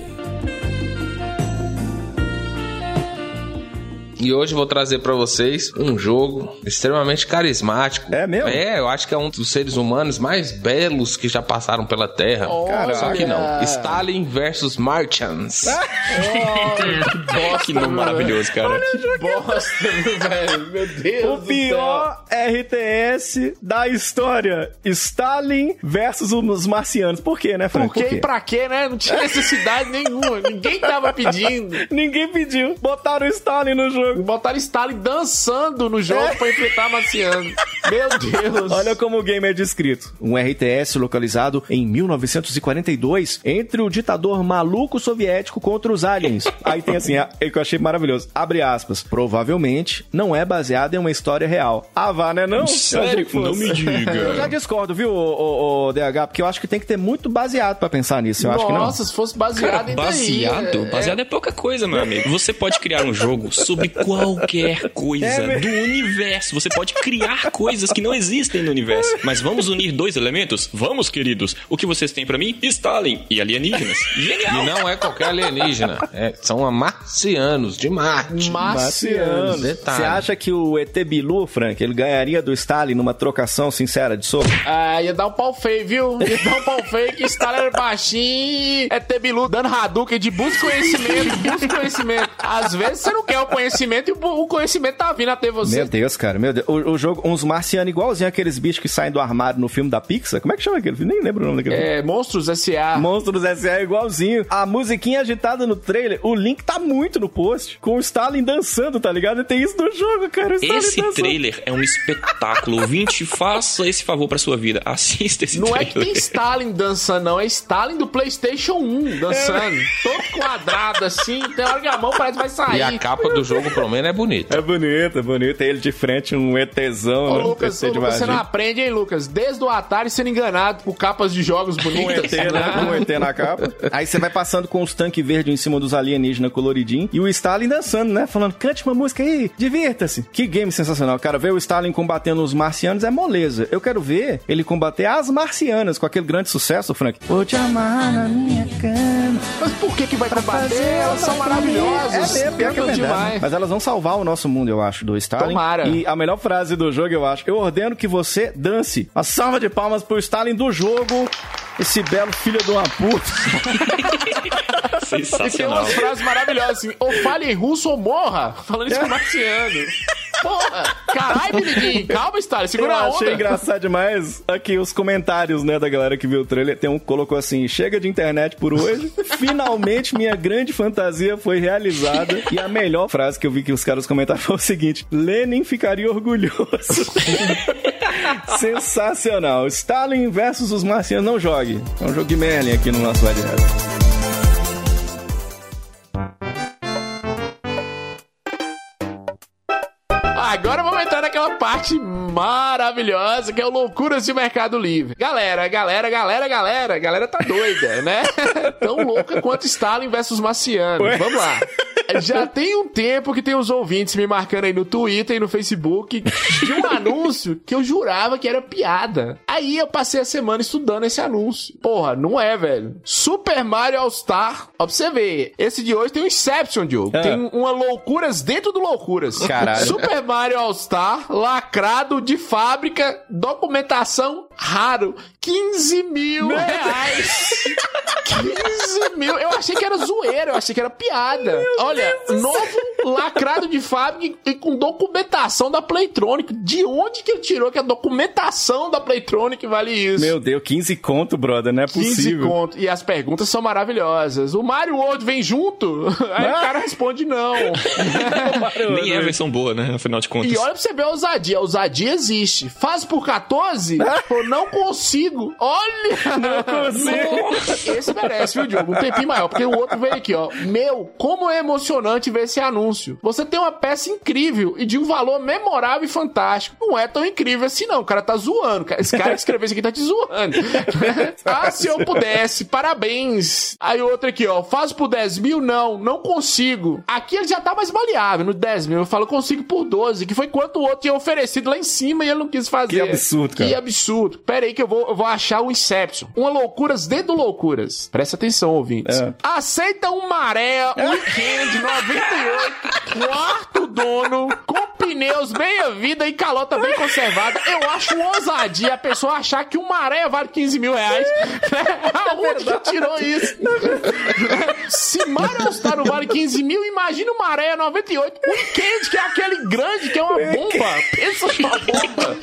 E hoje eu vou trazer pra vocês um jogo extremamente carismático. É mesmo? É, eu acho que é um dos seres humanos mais belos que já passaram pela Terra. Caraca. Só que não. Stalin versus Martians. que nome maravilhoso, cara. Bosta, velho. Meu Deus. O do pior RTS da história: Stalin versus os marcianos. Por quê, né. Frank? Por quê e pra quê, né? Não tinha necessidade nenhuma. Ninguém tava pedindo. Ninguém pediu. Botaram o Stalin no jogo. Botaram Stalin dançando no jogo É. pra enfrentar Marciano. Meu Deus. Olha como o game é descrito. Um RTS localizado em 1942 entre o ditador maluco soviético contra os aliens. Aí tem assim, a- é que eu achei maravilhoso. Abre aspas. Provavelmente não é baseado em uma história real. Ah, vá, né não? Sério? Não me diga. Eu já discordo, viu, o, DH? Porque eu acho que tem que ter muito baseado pra pensar nisso. Eu acho que não. Nossa, se fosse baseado Cara, baseado? Baseado é pouca coisa, meu amigo. Você pode criar um jogo sobre qualquer coisa É do universo. Você pode criar coisas que não existem no universo. Mas vamos unir dois elementos? Vamos, queridos. O que vocês têm pra mim? Stalin e alienígenas. Genial! E não é qualquer alienígena. É, são marcianos de Marte. Marciano. Detalhe. Você acha que o ET Bilu, Frank, ele ganharia do Stalin numa trocação sincera de soco? Ah, ia dar um pau feio, viu? Ia dar um pau feio que Stalin era baixinho, é Tebilu dando Hadouken de busca conhecimento, busca conhecimento. Às vezes você não quer o conhecimento e o o conhecimento tá vindo até você. Meu Deus, cara, meu Deus. O, o jogo, uns marcianos igualzinho aqueles bichos que saem do armário no filme da Pixar. Como é que chama aquele filme? Nem lembro o nome daquele filme. É, Monstros S.A. Monstros S.A. igualzinho. A musiquinha agitada no trailer, o link tá muito no post. Com o Stalin dançando, tá ligado? E tem isso no jogo, cara. Esse dançando. trailer é um espetáculo. Ouvinte, faça esse favor pra sua vida. Assista esse Não é trailer. que tem Stalin dançando, não. É Stalin do PlayStation 1 dançando. Todo quadrado assim. Tem hora que a mão parece que vai sair. E a capa do jogo, pelo menos, é bonita. É bonito, é bonito. Tem ele de frente, um ETzão, Ô, né? Lucas, ô, Lucas, você não aprende, hein, Lucas? Desde o Atari sendo enganado por capas de jogos Com bonitas. ET, né? Com ET na capa. Aí você vai passando com os tanques verdes em cima dos alienígenas coloridinhos e o Stalin dançando, né? Falando, cante uma música aí, divirta-se. Que game sensacional. Cara, ver o Stalin combatendo os marcianos é moleza. Eu quero ver ele combater as marcianas com aquele grande sucesso, Frank. Vou te amarrar na minha cama. Mas por que que vai combater? Elas são maravilhosas. É mesmo, pior que é Cantam verdade. demais. Mas elas vão salvar o nosso mundo, eu acho, do Stalin. Tomara. E a melhor frase do jogo, eu acho, eu ordeno que você dance. Uma salva de palmas pro Stalin do jogo. Esse belo filho de uma puta. E tem Sensacional. umas frases maravilhosas assim, ou fale em russo ou morra. Falando isso com o marciano. Porra! Caralho, calma, Stalin, segura eu a onda. achei engraçado demais aqui os comentários, né, da galera que viu o trailer. Tem um que colocou assim: chega de internet por hoje. Finalmente minha grande fantasia foi realizada. E a melhor frase que eu vi que os caras comentaram foi o seguinte: Lenin ficaria orgulhoso. Sensacional. Stalin versus os marcianos, não jogue. É um jogo de Merlin aqui no nosso Adiado. Naquela parte maravilhosa que é o Loucuras de Mercado Livre. Galera, galera, galera, galera, galera tá doida, né? Tão louca quanto Stalin versus Marciano. Vamos lá. Já tem um tempo que tem os ouvintes me marcando aí no Twitter e no Facebook de um anúncio que eu jurava que era piada. Aí eu passei a semana estudando esse anúncio. Porra, não é, velho. Super Mario All Star. Ó, pra você ver, esse de hoje tem um Inception, Diogo. Ah. Tem uma loucuras dentro do loucuras. Caralho. Super Mario All Star, lacrado de fábrica, documentação raro. 15 mil reais. 15 mil. Eu achei que era zoeira, eu achei que era piada. Olha, novo lacrado de fábrica e com documentação da Playtronic. De onde que ele tirou que a documentação da Playtronic vale isso? Meu Deus, 15 conto, brother, não é 15 possível. conto. E as perguntas são maravilhosas. O Mario World vem junto? Aí o cara responde não. Nem é a versão boa, né? Afinal de contas. E olha pra você ver a ousadia. A ousadia existe. Faz por 14? Pô, não consigo. Olha! Não consigo. Esse merece, viu, Diogo? Um tempinho maior. Porque o outro veio aqui, ó. Meu, como é emocionante ver esse anúncio. Você tem uma peça incrível e de um valor memorável e fantástico. Não é tão incrível assim, não. O cara tá zoando. Esse cara que escreveu isso aqui tá te zoando. ah, se eu pudesse. Parabéns. Aí outro aqui, ó. Faz por 10 mil? Não, não consigo. Aqui ele já tá mais maleável. No 10 mil eu falo consigo por 12, que foi quanto o outro tinha oferecido lá em cima e ele não quis fazer. Que absurdo, cara. Que absurdo. Pera aí que eu vou, eu vou achar o Inception. Uma loucuras dentro do loucuras. Presta atenção, ouvintes. É. Aceita um maré weekend 98, quarto dono, com pneus meia-vida e calota bem conservada. Eu acho ousadia a pessoa achar que um maré vale 15 mil reais. Aonde que tirou isso? Se Mario Star não vale 15 mil, imagina o maré 98. Weekend, que é aquele grande, que é uma bomba. Pensa numa bomba.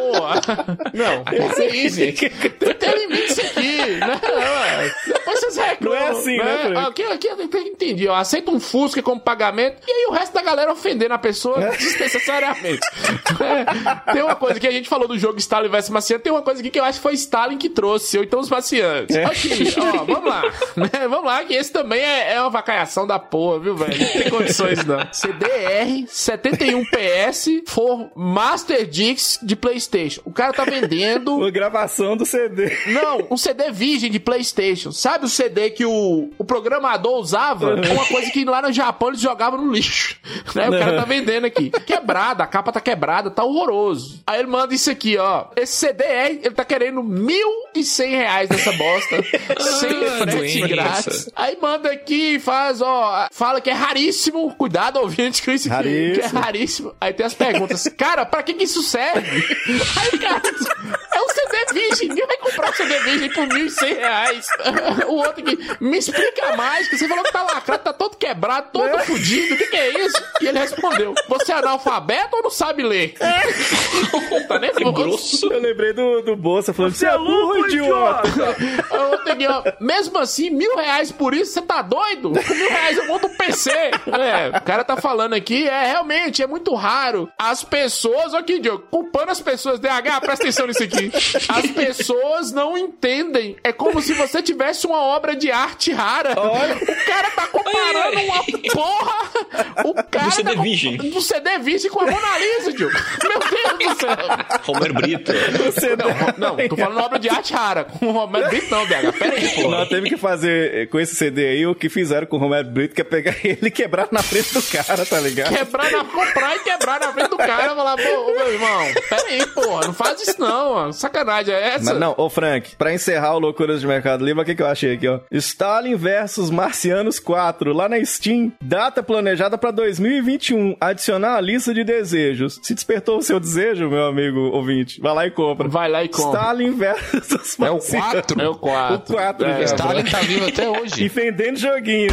Porra. Não, isso aí, gente. Tem, limite isso aqui. Não, é. Depois vocês reclamam. Não é assim, né, Frank? Aqui, aqui eu entendi. Ó, aceita um Fusca como pagamento e aí o resto da galera ofendendo a pessoa desnecessariamente. É. Tem uma coisa que a gente falou do jogo Stalin vs Marciano, tem uma coisa aqui que eu acho que foi Stalin que trouxe, ou então os marcianos. Aqui, ó, vamos lá. Né, Vamos lá, que esse também é, é uma vacaiação da porra, viu, velho? Não tem condições, não. CDR 71PS for Master Dix de PlayStation. O cara tá vendendo. A gravação do CD. Não, um CD virgem de PlayStation. Sabe o CD que o, o programador usava? É uma coisa que lá no Japão eles jogavam no lixo. Né? O cara tá vendendo aqui. Quebrada, a capa tá quebrada, tá horroroso. Aí ele manda isso aqui, ó. Esse CD é, ele tá querendo mil e cem reais nessa bosta. sem frete doença. grátis. Aí manda aqui e faz, ó. Fala que é raríssimo. Cuidado, ouvinte, com isso aqui. Que é Raríssimo. raríssimo. Aí tem as perguntas. Cara, pra que que isso serve? Aí, cara, é um CD virgem. Ninguém vai comprar um CD virgem por mil e cem reais. O outro aqui, me explica mais, que você falou que tá lacrado, tá todo quebrado, todo fudido. O que que é isso? E ele respondeu, você é analfabeto ou não sabe ler? tá nervoso. Grosso. Eu lembrei do, do Bolsa falando, você é burro, idiota. Outro aqui, ó, mesmo assim, mil reais por isso, você tá doido? Com mil reais eu monto um PC. É, o cara tá falando aqui, é realmente, é muito raro. As pessoas, aqui, Diogo, culpando as pessoas, DH, presta atenção nisso aqui. As pessoas não entendem. É como se você tivesse uma obra de arte rara. O cara tá comparando uma porra. O cara Do CD tá com- virgem. Do CD virgem com a Mona Lisa, Diogo. Meu Deus do céu. Romero Brito. Não, não, tô falando obra de arte rara. Com o Romero Brito, não, DH. Pera aí, pô. Nós teve que fazer com esse CD aí o que fizeram com o Romero Brito, que é pegar ele e quebrar na frente do cara, tá ligado? Quebrar na, comprar e quebrar na frente do cara. Falar, pô, ô, meu irmão, pera aí, porra, não faz isso não, mano. Sacanagem é essa? Mas não, ô Frank, pra encerrar o Loucuras de Mercado Livre, o que, que eu achei aqui, ó? Stalin versus Marcianos 4, lá na Steam. Data planejada pra 2021. Adicionar a lista de desejos. Se despertou o seu desejo, meu amigo ouvinte, vai lá e compra. Vai lá e compra. Stalin versus É o Marcianos. 4. É o 4. O 4, É. Stalin tá vivo até E hoje. vendendo joguinho.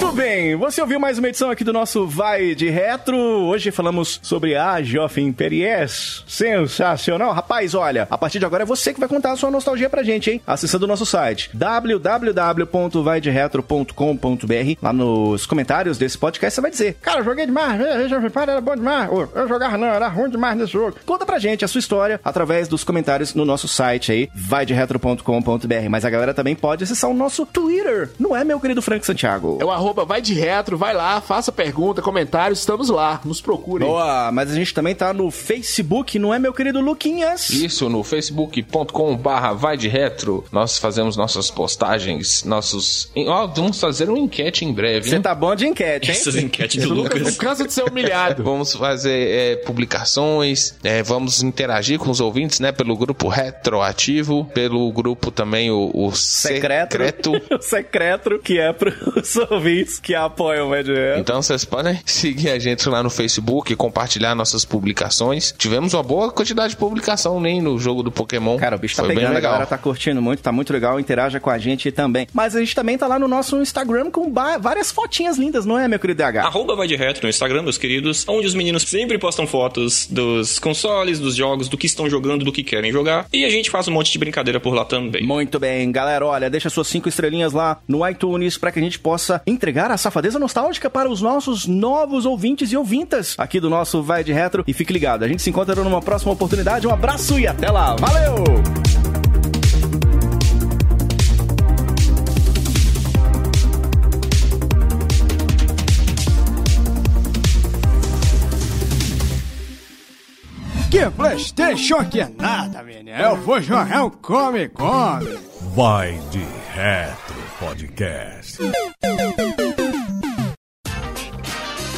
Muito bem, você ouviu mais uma edição aqui do nosso Vai de Retro. Hoje falamos sobre a of Imperies. Sensacional. Rapaz, olha, a partir de agora é você que vai contar a sua nostalgia pra gente, hein? Acessando o nosso site www.vaideretro.com.br Lá nos comentários desse podcast você vai dizer Cara, eu joguei demais, Empires era bom demais. Eu jogava não, era ruim demais nesse jogo. Conta pra gente a sua história através dos comentários no nosso site aí, vaideretro.com.br Mas a galera também pode acessar o nosso Twitter, não é, meu querido Frank Santiago? É o o arroba vai de retro, vai lá, faça pergunta, comentários, estamos lá, nos procure. Boa, mas a gente também tá no Facebook, não é, meu querido Luquinhas? Isso, no facebook.com barra vai de retro, nós fazemos nossas postagens, nossos... Ó, vamos fazer uma enquete em breve, Você tá bom de enquete, hein? Essas enquetes do Não Lucas. cansa de ser humilhado. Vamos fazer é, publicações, é, vamos interagir com os ouvintes, né? Pelo grupo Retroativo, pelo grupo também o, o Secreto. Secreto. o secreto, que é pros ouvintes que apoiam o Mad Retro. Então vocês podem seguir a gente lá no Facebook, compartilhar nossas publicações. Tivemos uma boa quantidade de publicação nem no jogo do Pokémon. Cara, o bicho tá Foi bem pegando, a legal. galera tá curtindo muito, tá muito legal, interaja com a gente também. Mas a gente também tá lá no nosso Instagram com várias fotinhas lindas, não é, meu querido DH? Arroba vai de retro no Instagram, meus queridos, onde os meninos sempre postam fotos dos consoles, dos jogos, do que estão jogando, do que querem jogar. E a gente faz um monte de brincadeira por lá também. Muito bem, galera, olha, deixa suas cinco estrelinhas lá no iTunes para que a gente possa entregar a safadeza nostálgica para os nossos novos ouvintes e ouvintas aqui do nosso Vai de Retro. E fique ligado, a gente se encontra numa próxima oportunidade. Um abraço e até lá. Valeu! Que Playstation que é nada, menino. Eu vou jogar um Come Come. Vai de Retro Podcast.